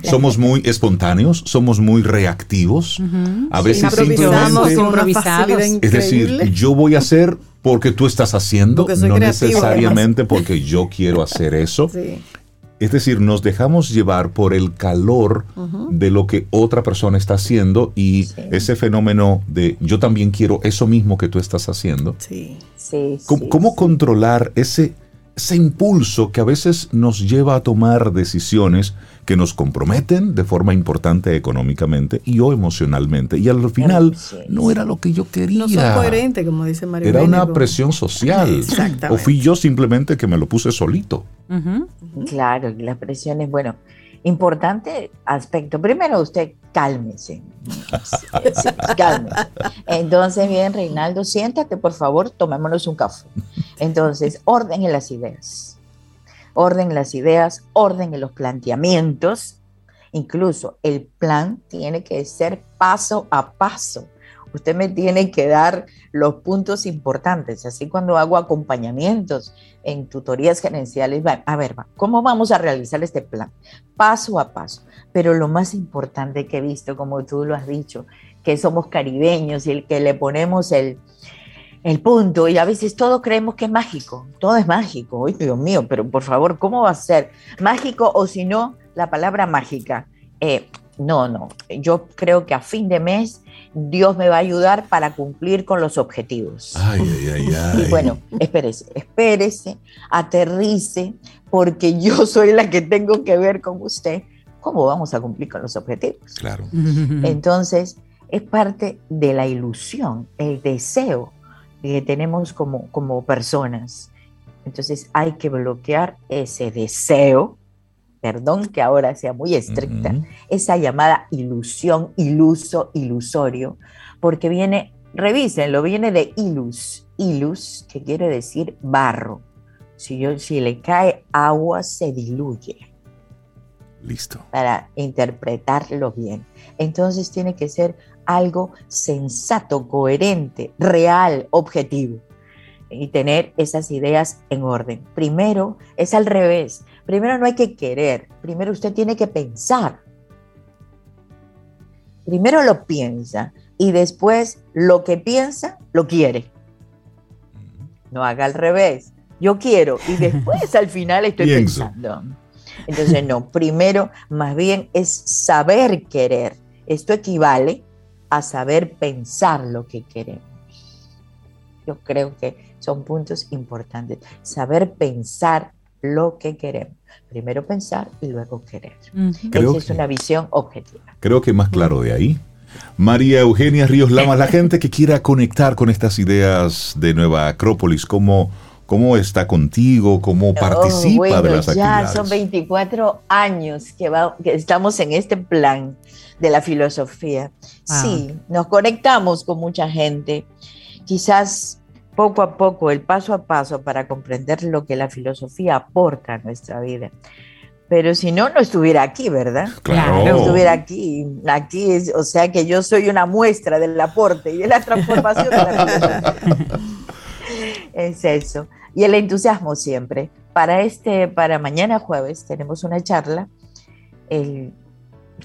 somos muy espontáneos, somos muy reactivos. A veces simplemente es decir, yo voy a hacer porque tú estás haciendo, no necesariamente porque yo quiero hacer eso. Es decir, nos dejamos llevar por el calor de lo que otra persona está haciendo y ese fenómeno de yo también quiero eso mismo que tú estás haciendo. Sí. ¿Cómo controlar ese ese impulso que a veces nos lleva a tomar decisiones que nos comprometen de forma importante económicamente y o emocionalmente. Y al final no era lo que yo quería. No son coherentes, como dice María. Era una presión social. O fui yo simplemente que me lo puse solito. Claro, y las presiones, bueno, Importante aspecto. Primero, usted cálmese. cálmese. Entonces, bien, Reinaldo, siéntate, por favor, tomémonos un café. Entonces, orden en las ideas. Orden en las ideas, orden en los planteamientos. Incluso el plan tiene que ser paso a paso usted me tiene que dar los puntos importantes. Así cuando hago acompañamientos en tutorías gerenciales, a ver, ¿cómo vamos a realizar este plan? Paso a paso. Pero lo más importante que he visto, como tú lo has dicho, que somos caribeños y el que le ponemos el, el punto, y a veces todo creemos que es mágico, todo es mágico, Dios mío, pero por favor, ¿cómo va a ser mágico o si no, la palabra mágica? Eh, no, no, yo creo que a fin de mes Dios me va a ayudar para cumplir con los objetivos. Ay, ay, ay, <laughs> ay. Y bueno, espérese, espérese, aterrice, porque yo soy la que tengo que ver con usted cómo vamos a cumplir con los objetivos. Claro. <laughs> Entonces, es parte de la ilusión, el deseo que tenemos como, como personas. Entonces, hay que bloquear ese deseo perdón que ahora sea muy estricta, esa llamada ilusión, iluso, ilusorio, porque viene, revísenlo, viene de ilus, ilus, que quiere decir barro. Si, yo, si le cae agua, se diluye. Listo. Para interpretarlo bien. Entonces tiene que ser algo sensato, coherente, real, objetivo. Y tener esas ideas en orden. Primero es al revés Primero no hay que querer, primero usted tiene que pensar. Primero lo piensa y después lo que piensa lo quiere. No haga al revés. Yo quiero y <laughs> después al final estoy pensando. Entonces no, primero más bien es saber querer. Esto equivale a saber pensar lo que queremos. Yo creo que son puntos importantes. Saber pensar lo que queremos. Primero pensar y luego querer. Esa es una visión objetiva. Creo que más claro de ahí, María Eugenia Ríos Lamas, la gente que quiera conectar con estas ideas de Nueva Acrópolis, ¿cómo, cómo está contigo? ¿Cómo Oh, participa bueno, de las ya actividades? son 24 años que, va- que estamos en este plan de la filosofía. Sí, nos conectamos con mucha gente. Quizás poco a poco, el paso a paso para comprender lo que la filosofía aporta a nuestra vida. Pero si no, no estuviera aquí, ¿verdad? Claro. No estuviera aquí. Aquí es, o sea que yo soy una muestra del aporte y de la transformación de la filosofía. <laughs> Es eso. Y el entusiasmo siempre. Para este, para mañana jueves tenemos una charla, el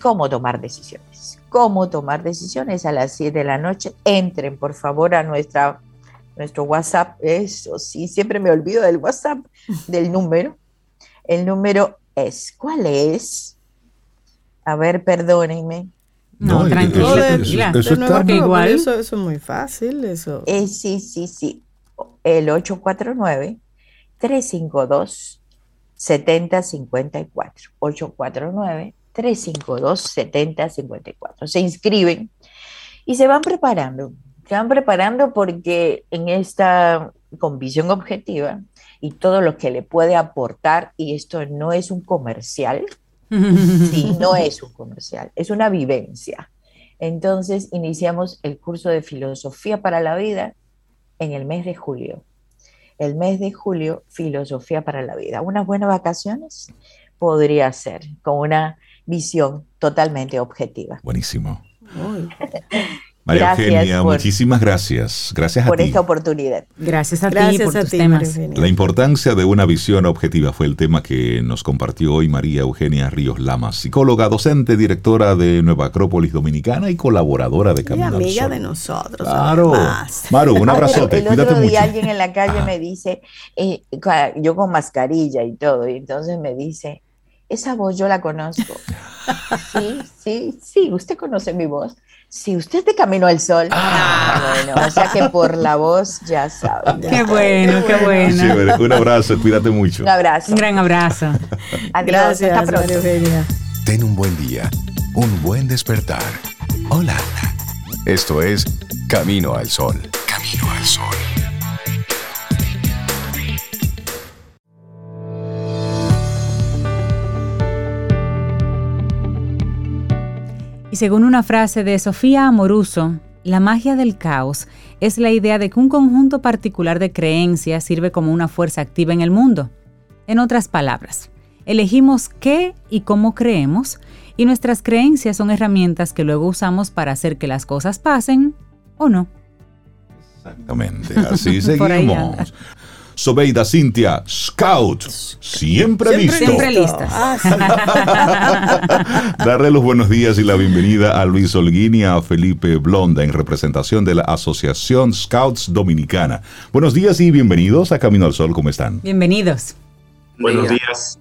cómo tomar decisiones. Cómo tomar decisiones a las 7 de la noche. Entren, por favor, a nuestra, nuestro WhatsApp. Eso sí, siempre me olvido del WhatsApp, <laughs> del número. El número es, ¿cuál es? A ver, perdónenme. No, No, tranquila, eso- de- tranquila. eso de Nueva está- igual- Eso, eso es muy fácil, eso. Eh, sí, sí, sí. El 849-352-7054. 849-352-7054. Se inscriben y se van preparando. Se van preparando porque en esta con visión objetiva y todo lo que le puede aportar, y esto no es un comercial, <laughs> Sí, no es un comercial, es una vivencia. Entonces iniciamos el curso de filosofía para la vida en el mes de julio. El mes de julio, filosofía para la vida. Unas buenas vacaciones podría ser con una visión totalmente objetiva. Buenísimo. María Gracias Eugenia, por- muchísimas gracias. Gracias a Por ti. esta oportunidad. Gracias a ti Gracias por a tus ti, temas. María Eugenia. La importancia de una visión objetiva fue el tema que nos compartió hoy María Eugenia Ríos Lamas, psicóloga, docente, directora de Nueva Acrópolis Dominicana y colaboradora de Y Camino al amiga Sol. de nosotros. Claro. además. Maru, un <laughs> abrazote. el Cuídate otro día mucho. alguien en la calle Ah. me dice, eh, yo con mascarilla y todo, y entonces me dice, esa voz yo la conozco. <laughs> sí, sí, sí, usted conoce mi voz. Sí, usted de Camino al Sol. Ah. Bueno, o sea que por la voz ya sabe. Qué bueno, qué bueno. Un abrazo, cuídate mucho. Un abrazo. Un gran abrazo. Adiós, Gracias, hasta pronto. Ten un buen día, un buen despertar. Hola. Esto es Camino al Sol. Camino al Sol. Y según una frase de Sofía Amoruso, la magia del caos es la idea de que un conjunto particular de creencias sirve como una fuerza activa en el mundo. En otras palabras, elegimos qué y cómo creemos y nuestras creencias son herramientas que luego usamos para hacer que las cosas pasen o no. Exactamente, así <laughs> seguimos. Sobeida Cintia, Scout, siempre, listo. Siempre listas. Ah, <laughs> sí. Darle los buenos días y la bienvenida a Luis Holguín y a Felipe Blonda en representación de la Asociación Scouts Dominicana. Buenos días y bienvenidos a Camino al Sol, ¿cómo están? Bienvenidos. Buenos días.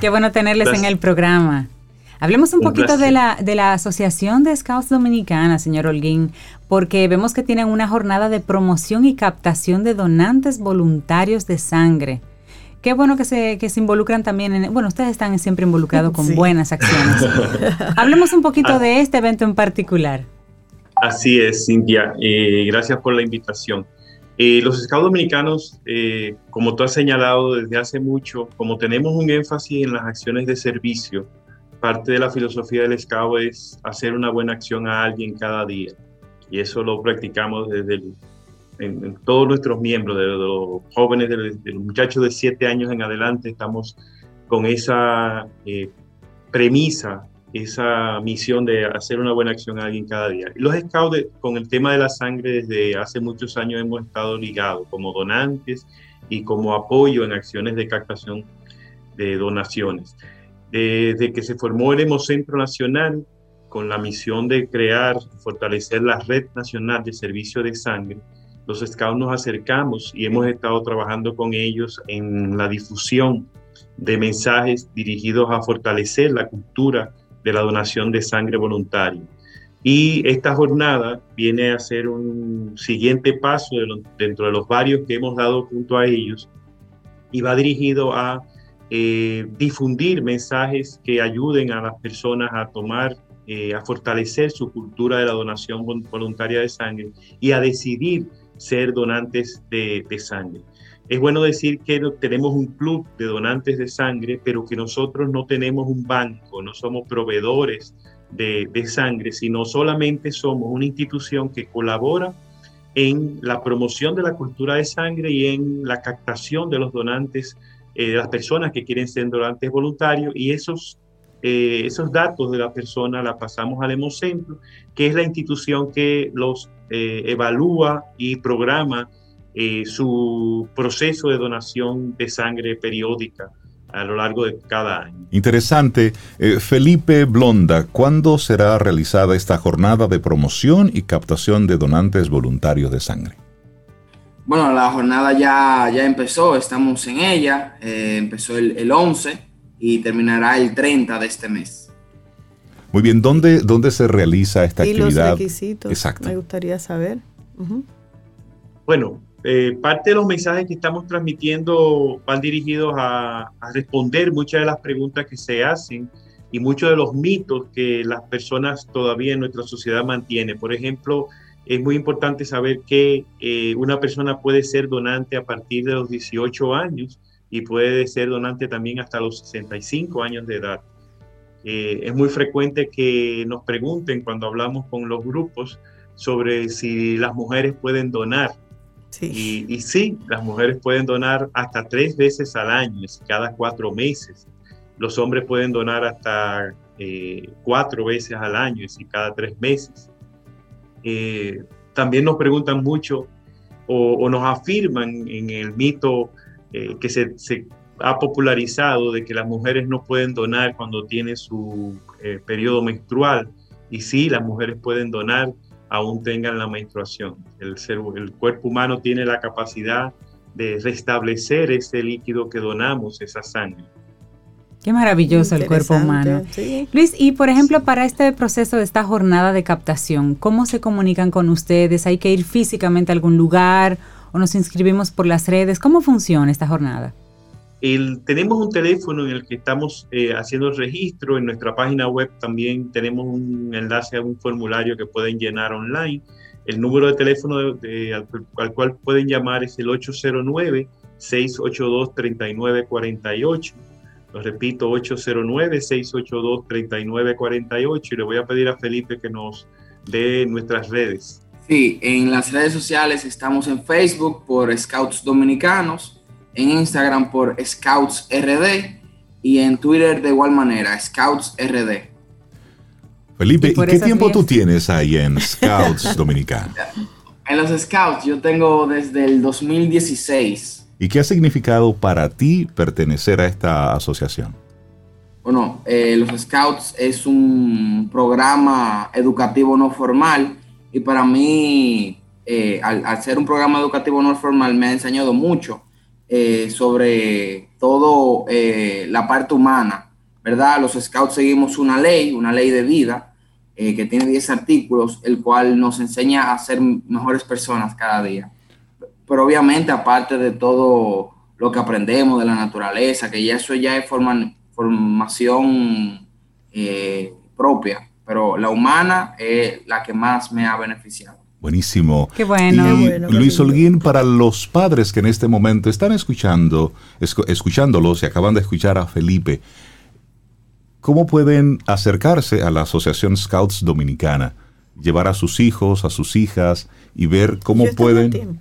Qué bueno tenerles Gracias. en el programa. Hablemos un Un poquito de la, de la Asociación de Scouts Dominicana, señor Holguín, porque vemos que tienen una jornada de promoción y captación de donantes voluntarios de sangre. Qué bueno que se, que se involucran también en... Bueno, ustedes están siempre involucrados con <laughs> Sí. buenas acciones. <laughs> Hablemos un poquito Ah. de este evento en particular. Así es, Cintia. Eh, gracias por la invitación. Eh, los Scouts dominicanos, eh, como tú has señalado desde hace mucho, como tenemos un énfasis en las acciones de servicio, parte de la filosofía del Scout es hacer una buena acción a alguien cada día. Y eso lo practicamos desde todos nuestros miembros, de los jóvenes, de, los muchachos de 7 años en adelante, estamos con esa eh, premisa esa misión de hacer una buena acción a alguien cada día. Los scouts, con el tema de la sangre, desde hace muchos años hemos estado ligados como donantes y como apoyo en acciones de captación de donaciones. Desde que se formó el Hemocentro Nacional, con la misión de crear fortalecer la Red Nacional de Servicio de Sangre, los scouts nos acercamos y hemos estado trabajando con ellos en la difusión de mensajes dirigidos a fortalecer la cultura de la donación de sangre voluntaria. Y esta jornada viene a ser un siguiente paso dentro de los varios que hemos dado junto a ellos y va dirigido a eh, difundir mensajes que ayuden a las personas a tomar eh, a fortalecer su cultura de la donación voluntaria de sangre y a decidir ser donantes de, sangre. Es bueno decir que tenemos un club de donantes de sangre, pero que nosotros no tenemos un banco, no somos proveedores de, sangre, sino solamente somos una institución que colabora en la promoción de la cultura de sangre y en la captación de los donantes, eh, las personas que quieren ser donantes voluntarios y esos, eh, esos datos de la persona la pasamos al Hemocentro, que es la institución que los eh, evalúa y programa su proceso de donación de sangre periódica a lo largo de cada año. Interesante. Felipe Blonda, ¿cuándo será realizada esta jornada de promoción y captación de donantes voluntarios de sangre? Bueno, la jornada ya, ya empezó, estamos en ella, eh, empezó el, 11 y terminará el 30 de este mes. Muy bien, ¿dónde, dónde se realiza esta actividad? Los requisitos, Exacto. me gustaría saber. Bueno, eh, parte de los mensajes que estamos transmitiendo van dirigidos a, responder muchas de las preguntas que se hacen y muchos de los mitos que las personas todavía en nuestra sociedad mantienen. Por ejemplo, es muy importante saber que eh, una persona puede ser donante a partir de los 18 años y puede ser donante también hasta los 65 años de edad. Eh, es muy frecuente que nos pregunten cuando hablamos con los grupos sobre si las mujeres pueden donar y, sí, las mujeres pueden donar hasta tres veces al año, cada cuatro meses. Los hombres pueden donar hasta eh, cuatro veces al año, y cada tres meses. Eh, también nos preguntan mucho o, nos afirman en el mito eh, que se, ha popularizado de que las mujeres no pueden donar cuando tienen su periodo menstrual. Y sí, las mujeres pueden donar aún tengan la menstruación. El cuerpo humano tiene la capacidad de restablecer ese líquido que donamos, esa sangre. Qué maravilloso el cuerpo humano. Luis, y por ejemplo, para este proceso de esta jornada de captación, ¿cómo se comunican con ustedes? ¿Hay que ir físicamente a algún lugar o nos inscribimos por las redes? ¿Cómo funciona esta jornada? tenemos un teléfono en el que estamos eh, haciendo el registro. En nuestra página web también tenemos un enlace a un formulario que pueden llenar online. El número de teléfono al, cual pueden llamar es el 809-682-3948. Lo repito, 809-682-3948. Y le voy a pedir a Felipe que nos dé nuestras redes. Sí, en las redes sociales estamos en Facebook por Scouts Dominicanos en Instagram por Scouts RD y en Twitter de igual manera, Scouts RD. Felipe, ¿y, qué tiempo tú tienes ahí en Scouts <laughs> Dominicana? En los Scouts yo tengo desde el 2016. ¿Y qué ha significado para ti pertenecer a esta asociación? Bueno, eh, los Scouts es un programa educativo no formal y para mí, eh, al, ser un programa educativo no formal, me ha enseñado mucho eh, sobre todo la parte humana, ¿verdad? Los scouts seguimos una ley, una ley de vida, eh, que tiene 10 artículos, el cual nos enseña a ser mejores personas cada día. Pero obviamente, aparte de todo lo que aprendemos de la naturaleza, que ya eso ya es formación propia, pero la humana es la que más me ha beneficiado. Buenísimo. Qué bueno. Luis Holguín, para los padres que en este momento están escuchando, escuchándolos y acaban de escuchar a Felipe, ¿cómo pueden acercarse a la Asociación Scouts Dominicana? Llevar a sus hijos, a sus hijas y ver cómo pueden...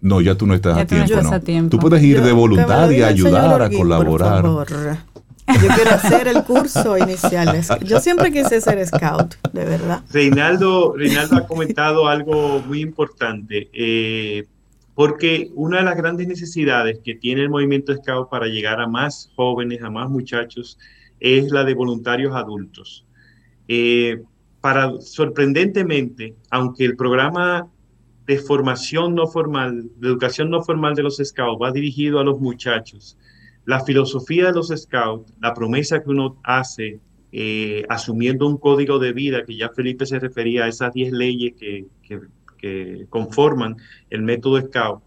no, ya tú no estás a, tiempo, no. a tiempo. Tú puedes ir de voluntaria, ayudar, a colaborar. Yo quiero hacer el curso inicial. Yo siempre quise ser scout, de verdad. Reinaldo, Reinaldo ha comentado algo muy importante, eh, porque una de las grandes necesidades que tiene el movimiento scout para llegar a más jóvenes, a más muchachos, es la de voluntarios adultos. Eh, para sorprendentemente, aunque el programa de formación no formal, de educación no formal de los scouts va dirigido a los muchachos, la filosofía de los scouts, la promesa que uno hace eh, asumiendo un código de vida, que ya Felipe se refería a esas 10 leyes que, conforman el método scout,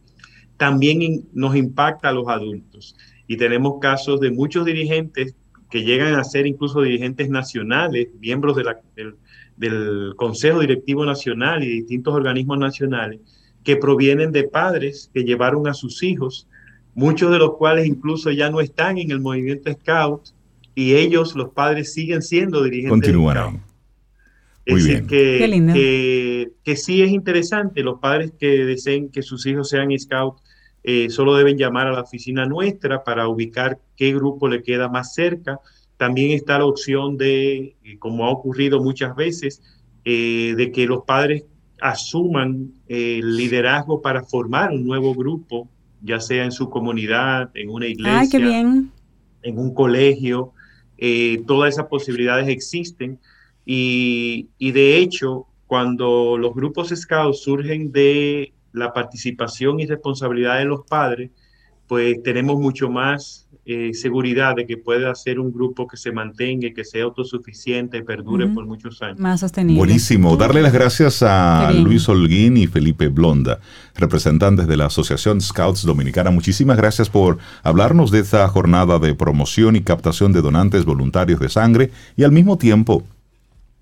también nos impacta a los adultos. Y tenemos casos de muchos dirigentes que llegan a ser incluso dirigentes nacionales, miembros del, del Consejo Directivo Nacional y distintos organismos nacionales, que provienen de padres que llevaron a sus hijos, muchos de los cuales incluso ya no están en el movimiento Scout, y ellos, los padres, siguen siendo dirigentes. Continuarán. Muy es bien. Que, que, sí es interesante, los padres que deseen que sus hijos sean Scout eh, solo deben llamar a la oficina nuestra para ubicar qué grupo le queda más cerca. También está la opción de, eh, como ha ocurrido muchas veces, eh, de que los padres asuman el liderazgo para formar un nuevo grupo, ya sea en su comunidad, en una iglesia, en un colegio. todas esas posibilidades existen y, y de hecho, cuando los grupos scouts surgen de la participación y responsabilidad de los padres, pues tenemos mucho más eh, seguridad de que pueda ser un grupo que se mantenga, que sea autosuficiente, perdure por muchos años. Más sostenible. Buenísimo. Darle las gracias a Luis Holguín y Felipe Blonda, representantes de la Asociación Scouts Dominicana. Muchísimas gracias por hablarnos de esta jornada de promoción y captación de donantes voluntarios de sangre y al mismo tiempo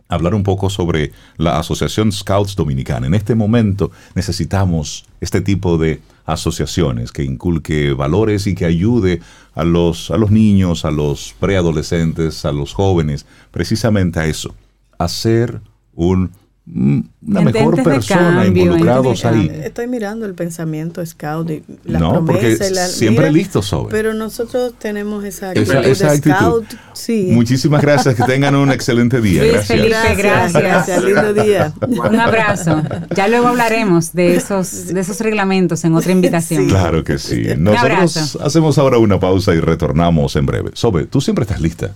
hablar un poco sobre la Asociación Scouts Dominicana. En este momento necesitamos este tipo de asociaciones que inculque valores y que ayude a los, a los niños, a los preadolescentes, a los jóvenes, precisamente a eso, a ser un una mejor persona involucrados ahí. Estoy mirando el pensamiento scout y las no, promesas. Porque siempre listo sobre. Pero nosotros tenemos esa actitud, esa, Scout. Sí. Muchísimas gracias, que tengan un excelente día. gracias. Felipe, gracias. Lindo día. Un abrazo. Ya luego hablaremos de esos, de esos reglamentos en otra invitación. Claro que sí. Nosotros hacemos ahora una pausa y retornamos en breve. Sobe, tú siempre estás lista.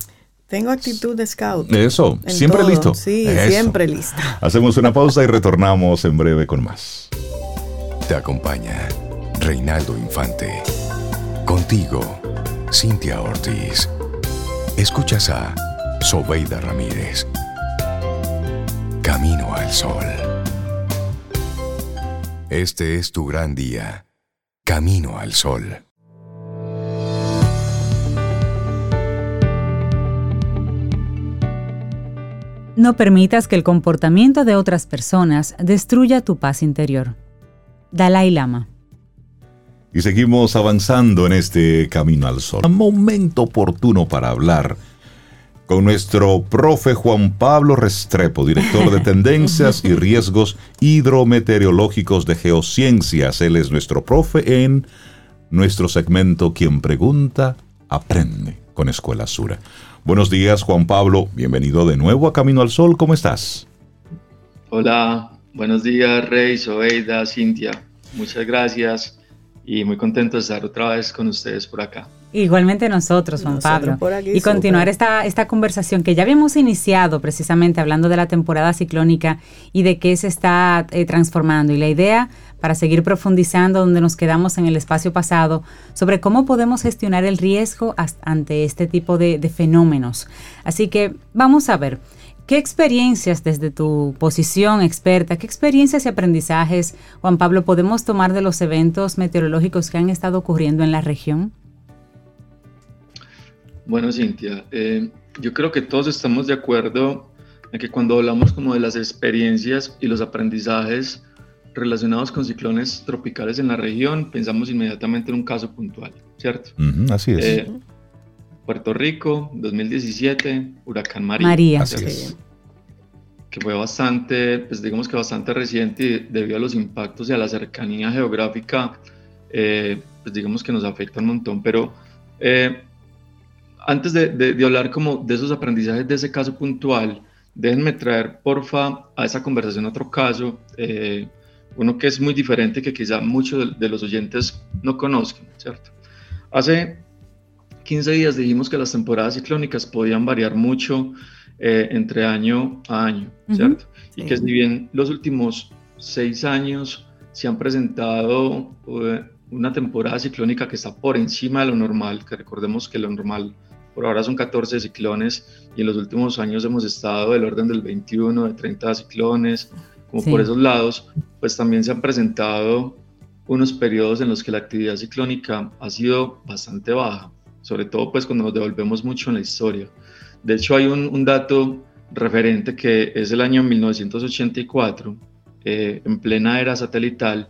Tengo actitud de scout. Eso, siempre listo. Sí, siempre listo. Hacemos una pausa y retornamos en breve con más. Te acompaña Reinaldo Infante. Contigo, Cintia Ortiz. Escuchas a Sobeida Ramírez. Camino al Sol. Este es tu gran día. Camino al Sol. No permitas que el comportamiento de otras personas destruya tu paz interior. Dalai Lama. Y seguimos avanzando en este camino al sol. Momento oportuno para hablar con nuestro profe Juan Pablo Restrepo, director de <laughs> Tendencias y Riesgos Hidrometeorológicos de Geociencias. Él es nuestro profe en nuestro segmento Quien Pregunta, Aprende con Escuela Sura. Buenos días, Juan Pablo. Bienvenido de nuevo a Camino al Sol. ¿Cómo estás? Hola, buenos días, Rey, Sobeida, Cintia. Muchas gracias y muy contento de estar otra vez con ustedes por acá. Igualmente nosotros, Juan Pablo. y continuar esta, esta conversación que ya habíamos iniciado precisamente hablando de la temporada ciclónica y de qué se está eh, transformando. Y la idea para seguir profundizando donde nos quedamos en el espacio pasado sobre cómo podemos gestionar el riesgo ante este tipo de, fenómenos. Así que vamos a ver. ¿Qué experiencias desde tu posición experta, qué experiencias y aprendizajes, Juan Pablo, podemos tomar de los eventos meteorológicos que han estado ocurriendo en la región? Bueno, Cintia, eh, yo creo que todos estamos de acuerdo en que cuando hablamos como de las experiencias y los aprendizajes relacionados con ciclones tropicales en la región, pensamos inmediatamente en un caso puntual, ¿cierto? así es. Eh, Puerto Rico, 2017, huracán María. María, Que fue bastante, pues digamos que bastante reciente debido a los impactos y a la cercanía geográfica, eh, pues digamos que nos afecta un montón, pero antes de, hablar como de esos aprendizajes de ese caso puntual, déjenme traer, porfa, a esa conversación otro caso, eh, uno que es muy diferente, que quizá muchos de, los oyentes no conozcan, ¿cierto? Hace 15 días dijimos que las temporadas ciclónicas podían variar mucho eh, entre año a año, ¿cierto? Y que si bien los últimos seis años se han presentado eh, una temporada ciclónica que está por encima de lo normal, que recordemos que lo normal por ahora son 14 ciclones y en los últimos años hemos estado del orden del 21, de 30 ciclones, como por esos lados, pues también se han presentado unos periodos en los que la actividad ciclónica ha sido bastante baja, sobre todo pues cuando nos devolvemos mucho en la historia. De hecho hay un, un dato referente que es el año 1984, eh, en plena era satelital,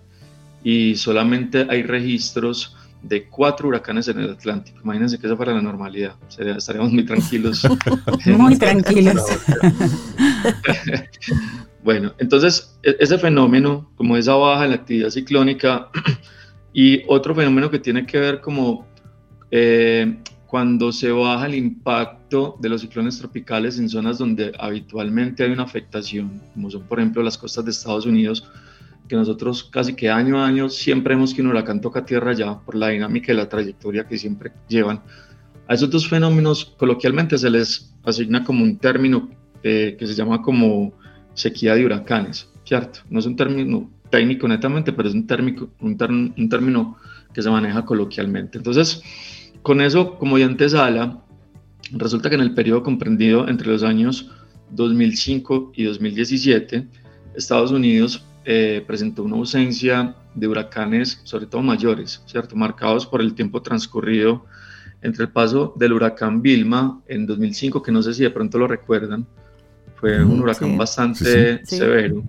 y solamente hay registros de cuatro huracanes en el Atlántico. Imagínense que eso fuera la normalidad. estaríamos muy tranquilos. <laughs> muy tranquilos. <laughs> <laughs> bueno, entonces e, ese fenómeno, como esa baja en la actividad ciclónica, <clears throat> y otro fenómeno que tiene que ver como eh, cuando se baja el impacto de los ciclones tropicales en zonas donde habitualmente hay una afectación, como son por ejemplo las costas de Estados Unidos, que nosotros casi que año a año siempre vemos que un huracán toca tierra ya por la dinámica y la trayectoria que siempre llevan. A esos dos fenómenos coloquialmente se les asigna como un término eh, que se llama como sequía de huracanes, ¿cierto? No es un término técnico netamente, pero es un, térmico, un, un término que se maneja coloquialmente. Entonces, con eso como ya antesala, resulta que en el periodo comprendido entre los años 2005 y 2017, Estados Unidos eh, presentó una ausencia de huracanes, sobre todo mayores, ¿cierto? marcados por el tiempo transcurrido entre el paso del huracán Vilma en 2005, que no sé si de pronto lo recuerdan, fue un huracán bastante severo,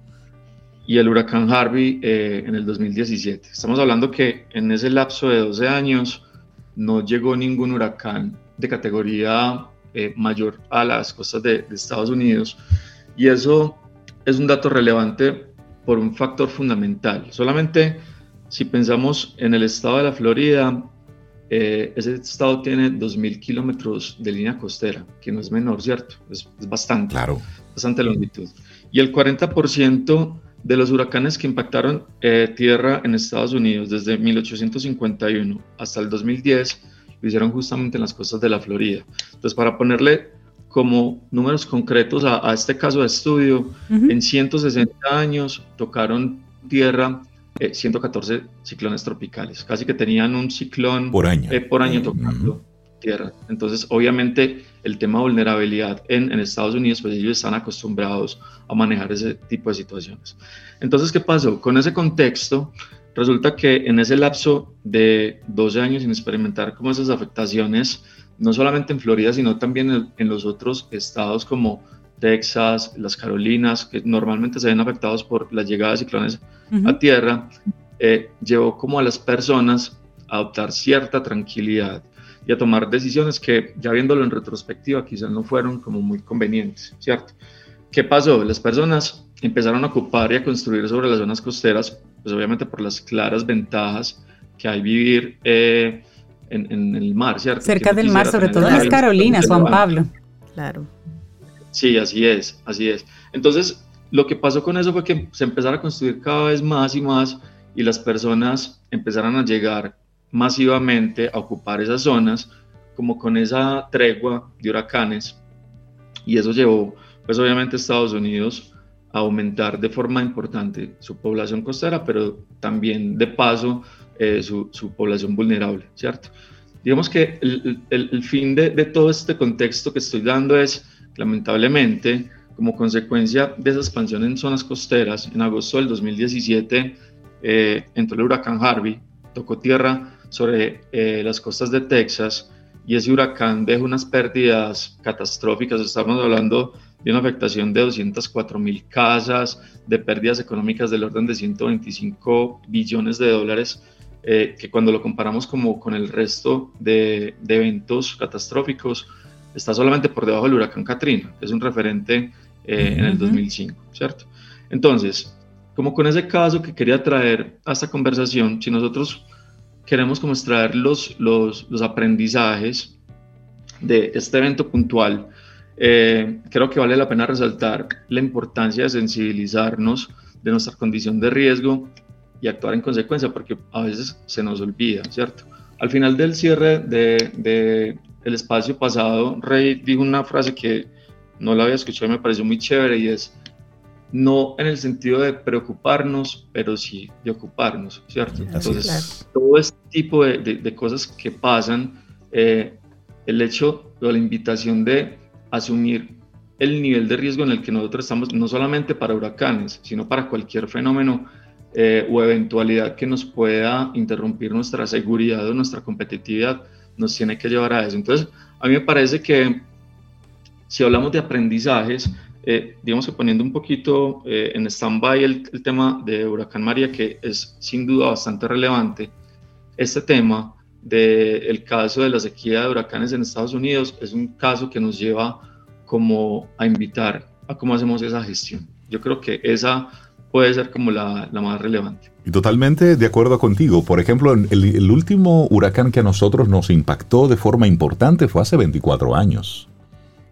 y el huracán Harvey eh, en el 2017. Estamos hablando que en ese lapso de 12 años no llegó ningún huracán de categoría eh, mayor a las costas de, de Estados Unidos, y eso es un dato relevante por un factor fundamental. Solamente si pensamos en el estado de la Florida, eh, ese estado tiene 2.000 kilómetros de línea costera, que no es menor, ¿cierto? Es, bastante, claro. Bastante longitud. Y el 40% de los huracanes que impactaron eh, tierra en Estados Unidos desde 1851 hasta el 2010 lo hicieron justamente en las costas de la Florida. Entonces, para ponerle como números concretos a, este caso de estudio, en 160 años tocaron tierra 114 eh, ciclones tropicales, casi que tenían un ciclón por año, eh, por año tocando tierra. Entonces, obviamente, el tema de vulnerabilidad en, en, Estados Unidos, pues ellos están acostumbrados a manejar ese tipo de situaciones. Entonces, ¿qué pasó? Con ese contexto, resulta que en ese lapso de 12 años sin experimentar como esas afectaciones, no solamente en Florida, sino también en, los otros estados como Texas, las Carolinas, que normalmente se ven afectados por la llegada de ciclones a tierra, eh, llevó como a las personas a adoptar cierta tranquilidad y a tomar decisiones que, ya viéndolo en retrospectiva, quizás no fueron como muy convenientes, ¿cierto? ¿Qué pasó? Las personas empezaron a ocupar y a construir sobre las zonas costeras, pues obviamente por las claras ventajas que hay vivir eh, en, el mar, ¿cierto? Cerca del mar, sobre todo en las Carolinas, Juan Pablo. Claro. Sí, así es, así es. Entonces, lo que pasó con eso fue que se empezaron a construir cada vez más y más y las personas empezaron a llegar masivamente a ocupar esas zonas, como con esa tregua de huracanes. Y eso llevó, pues obviamente, a Estados Unidos a aumentar de forma importante su población costera, pero también de paso eh, su, población vulnerable, ¿cierto? Digamos que el, el, fin de, de, todo este contexto que estoy dando es, lamentablemente, como consecuencia de esa expansión en zonas costeras, en agosto del 2017 eh, entró el huracán Harvey, tocó tierra sobre eh, las costas de Texas y ese huracán dejó unas pérdidas catastróficas, estamos hablando de una afectación de 204 mil casas, de pérdidas económicas del orden de 125 billones de dólares eh, que cuando lo comparamos como con el resto de, eventos catastróficos, está solamente por debajo del huracán Katrina, que es un referente eh, en el 2005, ¿cierto? Entonces, como con ese caso que quería traer a esta conversación, si nosotros queremos como extraer los, los, los aprendizajes de este evento puntual, eh, creo que vale la pena resaltar la importancia de sensibilizarnos de nuestra condición de riesgo y actuar en consecuencia, porque a veces se nos olvida, ¿cierto? Al final del cierre de, de el espacio pasado, Rey dijo una frase que no la había escuchado y me pareció muy chévere y es, no en el sentido de preocuparnos, pero sí de ocuparnos, ¿cierto? Entonces, todo este tipo de, de, cosas que pasan, eh, el hecho o la invitación de asumir el nivel de riesgo en el que nosotros estamos, no solamente para huracanes, sino para cualquier fenómeno eh, o eventualidad que nos pueda interrumpir nuestra seguridad o nuestra competitividad, nos tiene que llevar a eso. Entonces, a mí me parece que si hablamos de aprendizajes, eh, digamos que poniendo un poquito eh, en stand-by el, tema de Huracán María, que es sin duda bastante relevante, este tema del caso de la sequía de huracanes en Estados Unidos es un caso que nos lleva como a invitar a cómo hacemos esa gestión. Yo creo que esa puede ser como la, la más relevante. Y totalmente de acuerdo contigo. Por ejemplo, el, el, último huracán que a nosotros nos impactó de forma importante fue hace 24 años,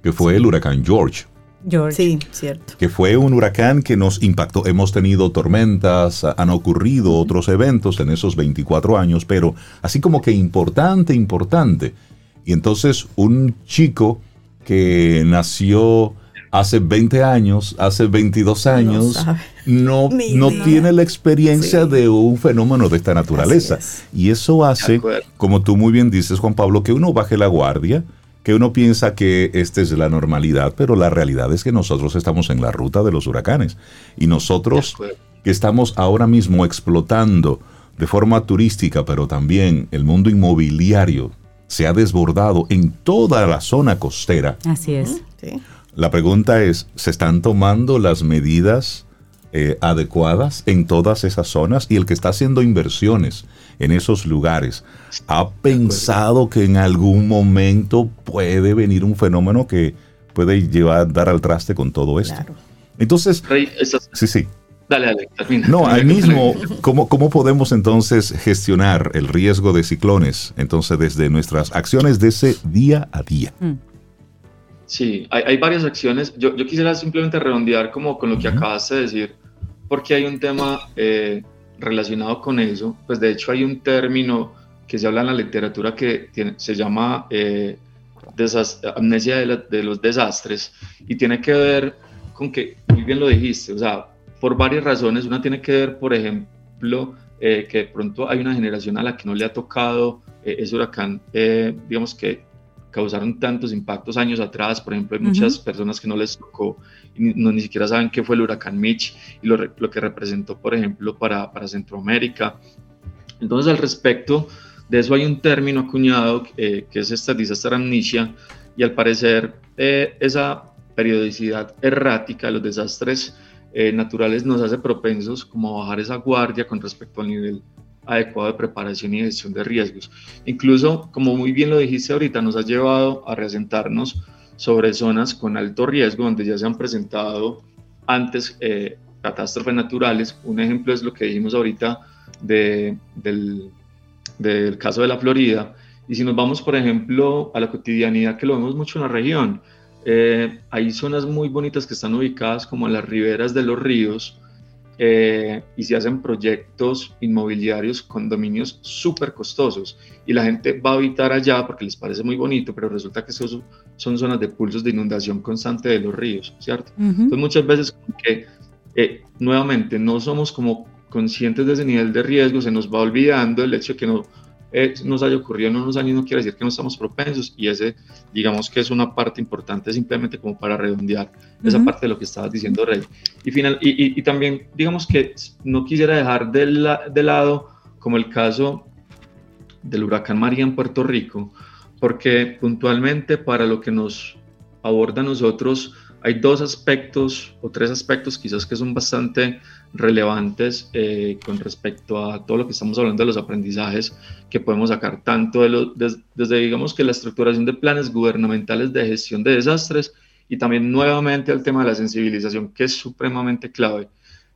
que fue el huracán George. George. Sí, cierto. Que fue un huracán que nos impactó. Hemos tenido tormentas, han ocurrido otros eventos en esos 24 años, pero así como que importante, importante. Y entonces un chico que nació hace 20 años, hace 22 años, no, <laughs> no, tiene la experiencia de un fenómeno de esta naturaleza. Y eso hace, como tú muy bien dices, Juan Pablo, que uno baje la guardia, que uno piensa que esta es la normalidad, pero la realidad es que nosotros estamos en la ruta de los huracanes. Y nosotros que estamos ahora mismo explotando de forma turística, pero también el mundo inmobiliario se ha desbordado en toda la zona costera. Así es. Sí la pregunta es, ¿se están tomando las medidas eh, adecuadas en todas esas zonas? Y el que está haciendo inversiones en esos lugares, ¿ha pensado que en algún momento puede venir un fenómeno que puede llevar, dar al traste con todo esto? Entonces, sí, sí. Dale, dale, termina. No, ahí mismo, ¿cómo, ¿cómo podemos entonces gestionar el riesgo de ciclones? Entonces, desde nuestras acciones de ese día a día. Mm. Sí, hay, varias acciones. Yo, quisiera simplemente redondear como con lo que acabaste de decir, porque hay un tema eh, relacionado con eso. Pues de hecho hay un término que se habla en la literatura que se llama eh, amnesia de, los desastres y tiene que ver con que, muy bien lo dijiste, o sea, por varias razones. Una tiene que ver, por ejemplo, eh, que de pronto hay una generación a la que no le ha tocado ese huracán, digamos que causaron tantos impactos años atrás. Por ejemplo, hay muchas personas que no les tocó no, ni siquiera saben qué fue el huracán Mitch y lo, lo que representó, por ejemplo, para, para, Centroamérica. Entonces, al respecto de eso hay un término acuñado eh, que es esta disaster amnesia y al parecer eh, esa periodicidad errática de los desastres eh, naturales nos hace propensos como a bajar esa guardia con respecto al nivel adecuado de preparación y gestión de riesgos. Incluso, como muy bien lo dijiste ahorita, nos ha llevado a reasentarnos sobre zonas con alto riesgo donde ya se han presentado antes eh, catástrofes naturales. Un ejemplo es lo que dijimos ahorita de, del, del caso de la Florida. Y si nos vamos, por ejemplo, a la cotidianidad, que lo vemos mucho en la región, eh, hay zonas muy bonitas que están ubicadas como en las riberas de los ríos, eh, y se hacen proyectos inmobiliarios, condominios súper costosos y la gente va a habitar allá porque les parece muy bonito, pero resulta que son, son zonas de pulsos de inundación constante de los ríos, ¿cierto? Entonces muchas veces que eh, nuevamente no somos como conscientes de ese nivel de riesgo, se nos va olvidando el hecho de que no eh, nos haya ocurrido en unos años no quiere decir que no estamos propensos y ese, digamos que es una parte importante simplemente como para redondear esa parte de lo que estabas diciendo, Rey. Y, final, y, y, también, digamos que no quisiera dejar de, la, de lado como el caso del huracán María en Puerto Rico, porque puntualmente para lo que nos aborda a nosotros, hay dos aspectos o tres aspectos quizás que son bastante relevantes eh, con respecto a todo lo que estamos hablando de los aprendizajes que podemos sacar tanto de desde, digamos que la estructuración de planes gubernamentales de gestión de desastres y también nuevamente el tema de la sensibilización que es supremamente clave.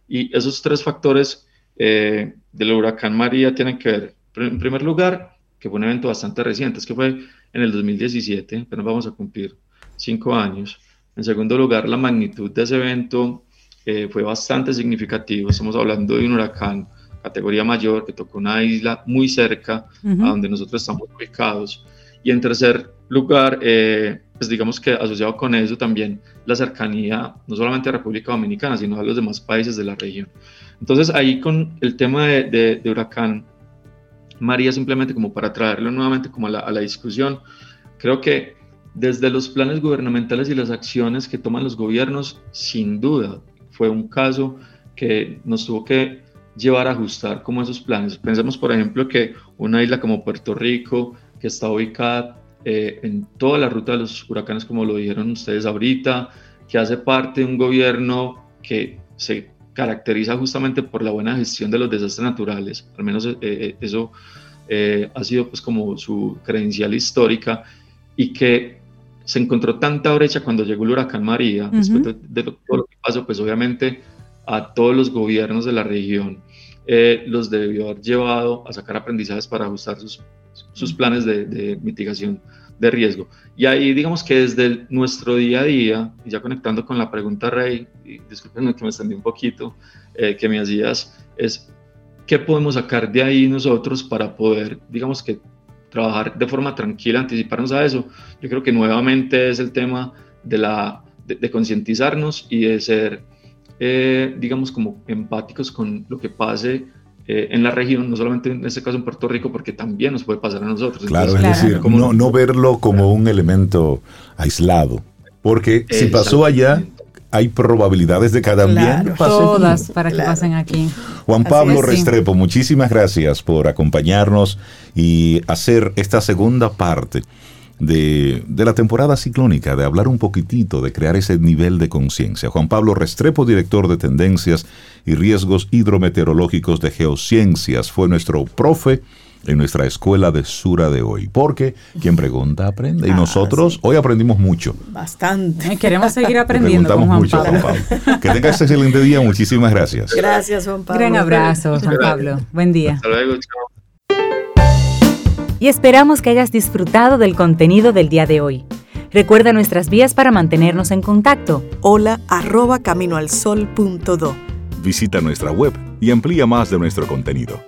Y esos tres factores eh, del huracán María tienen que ver, en primer lugar, que fue un evento bastante reciente, es que fue en el 2017, pero vamos a cumplir cinco años. En segundo lugar, la magnitud de ese evento fue bastante significativo. Estamos hablando de un huracán categoría mayor que tocó una isla muy cerca a donde nosotros estamos ubicados. Y en tercer lugar, eh, pues digamos que asociado con eso también la cercanía no solamente a República Dominicana, sino a los demás países de la región. Entonces ahí con el tema de, de, huracán María, simplemente como para traerlo nuevamente como a la, a la discusión, creo que desde los planes gubernamentales y las acciones que toman los gobiernos, sin duda, fue un caso que nos tuvo que llevar a ajustar como esos planes. Pensemos, por ejemplo, que una isla como Puerto Rico que está ubicada eh, en toda la ruta de los huracanes, como lo dijeron ustedes ahorita, que hace parte de un gobierno que se caracteriza justamente por la buena gestión de los desastres naturales, al menos eh, eso ha sido pues como su credencial histórica, y que se encontró tanta brecha cuando llegó el huracán María, después de, todo lo que pasó, pues obviamente a todos los gobiernos de la región eh, los debió haber llevado a sacar aprendizajes para ajustar sus, sus planes de, mitigación de riesgo. Y ahí digamos que desde nuestro día a día, y ya conectando con la pregunta Rey, y discúlpenme que me extendí un poquito, eh, que me hacías, es qué podemos sacar de ahí nosotros para poder, digamos que trabajar de forma tranquila, anticiparnos a eso. Yo creo que nuevamente es el tema de, la, de, concientizarnos y de ser, eh, digamos, como empáticos con lo que pase eh, en la región, no solamente en este caso en Puerto Rico, porque también nos puede pasar a nosotros. Claro, es decir, no, no verlo como un elemento aislado, porque si pasó allá, hay probabilidades de que también Todas para que pasen aquí. Juan Pablo Restrepo, muchísimas gracias por acompañarnos y hacer esta segunda parte de, de, la temporada ciclónica, de hablar un poquitito, de crear ese nivel de conciencia. Juan Pablo Restrepo, director de Tendencias y Riesgos Hidrometeorológicos de Geociencias, fue nuestro profe en nuestra escuela de Sura de hoy. Porque quien pregunta aprende. Y ah, nosotros hoy aprendimos mucho. Bastante. queremos seguir aprendiendo. Con Juan, mucho, Pablo. Juan Pablo. Que tengas este excelente día. Muchísimas gracias. Gracias, Juan Pablo. Gran abrazo, Juan Pablo. Buen día. Hasta luego, chao. Y esperamos que hayas disfrutado del contenido del día de hoy. Recuerda nuestras vías para mantenernos en contacto. Hola arroba caminoalsol.do. Visita nuestra web y amplía más de nuestro contenido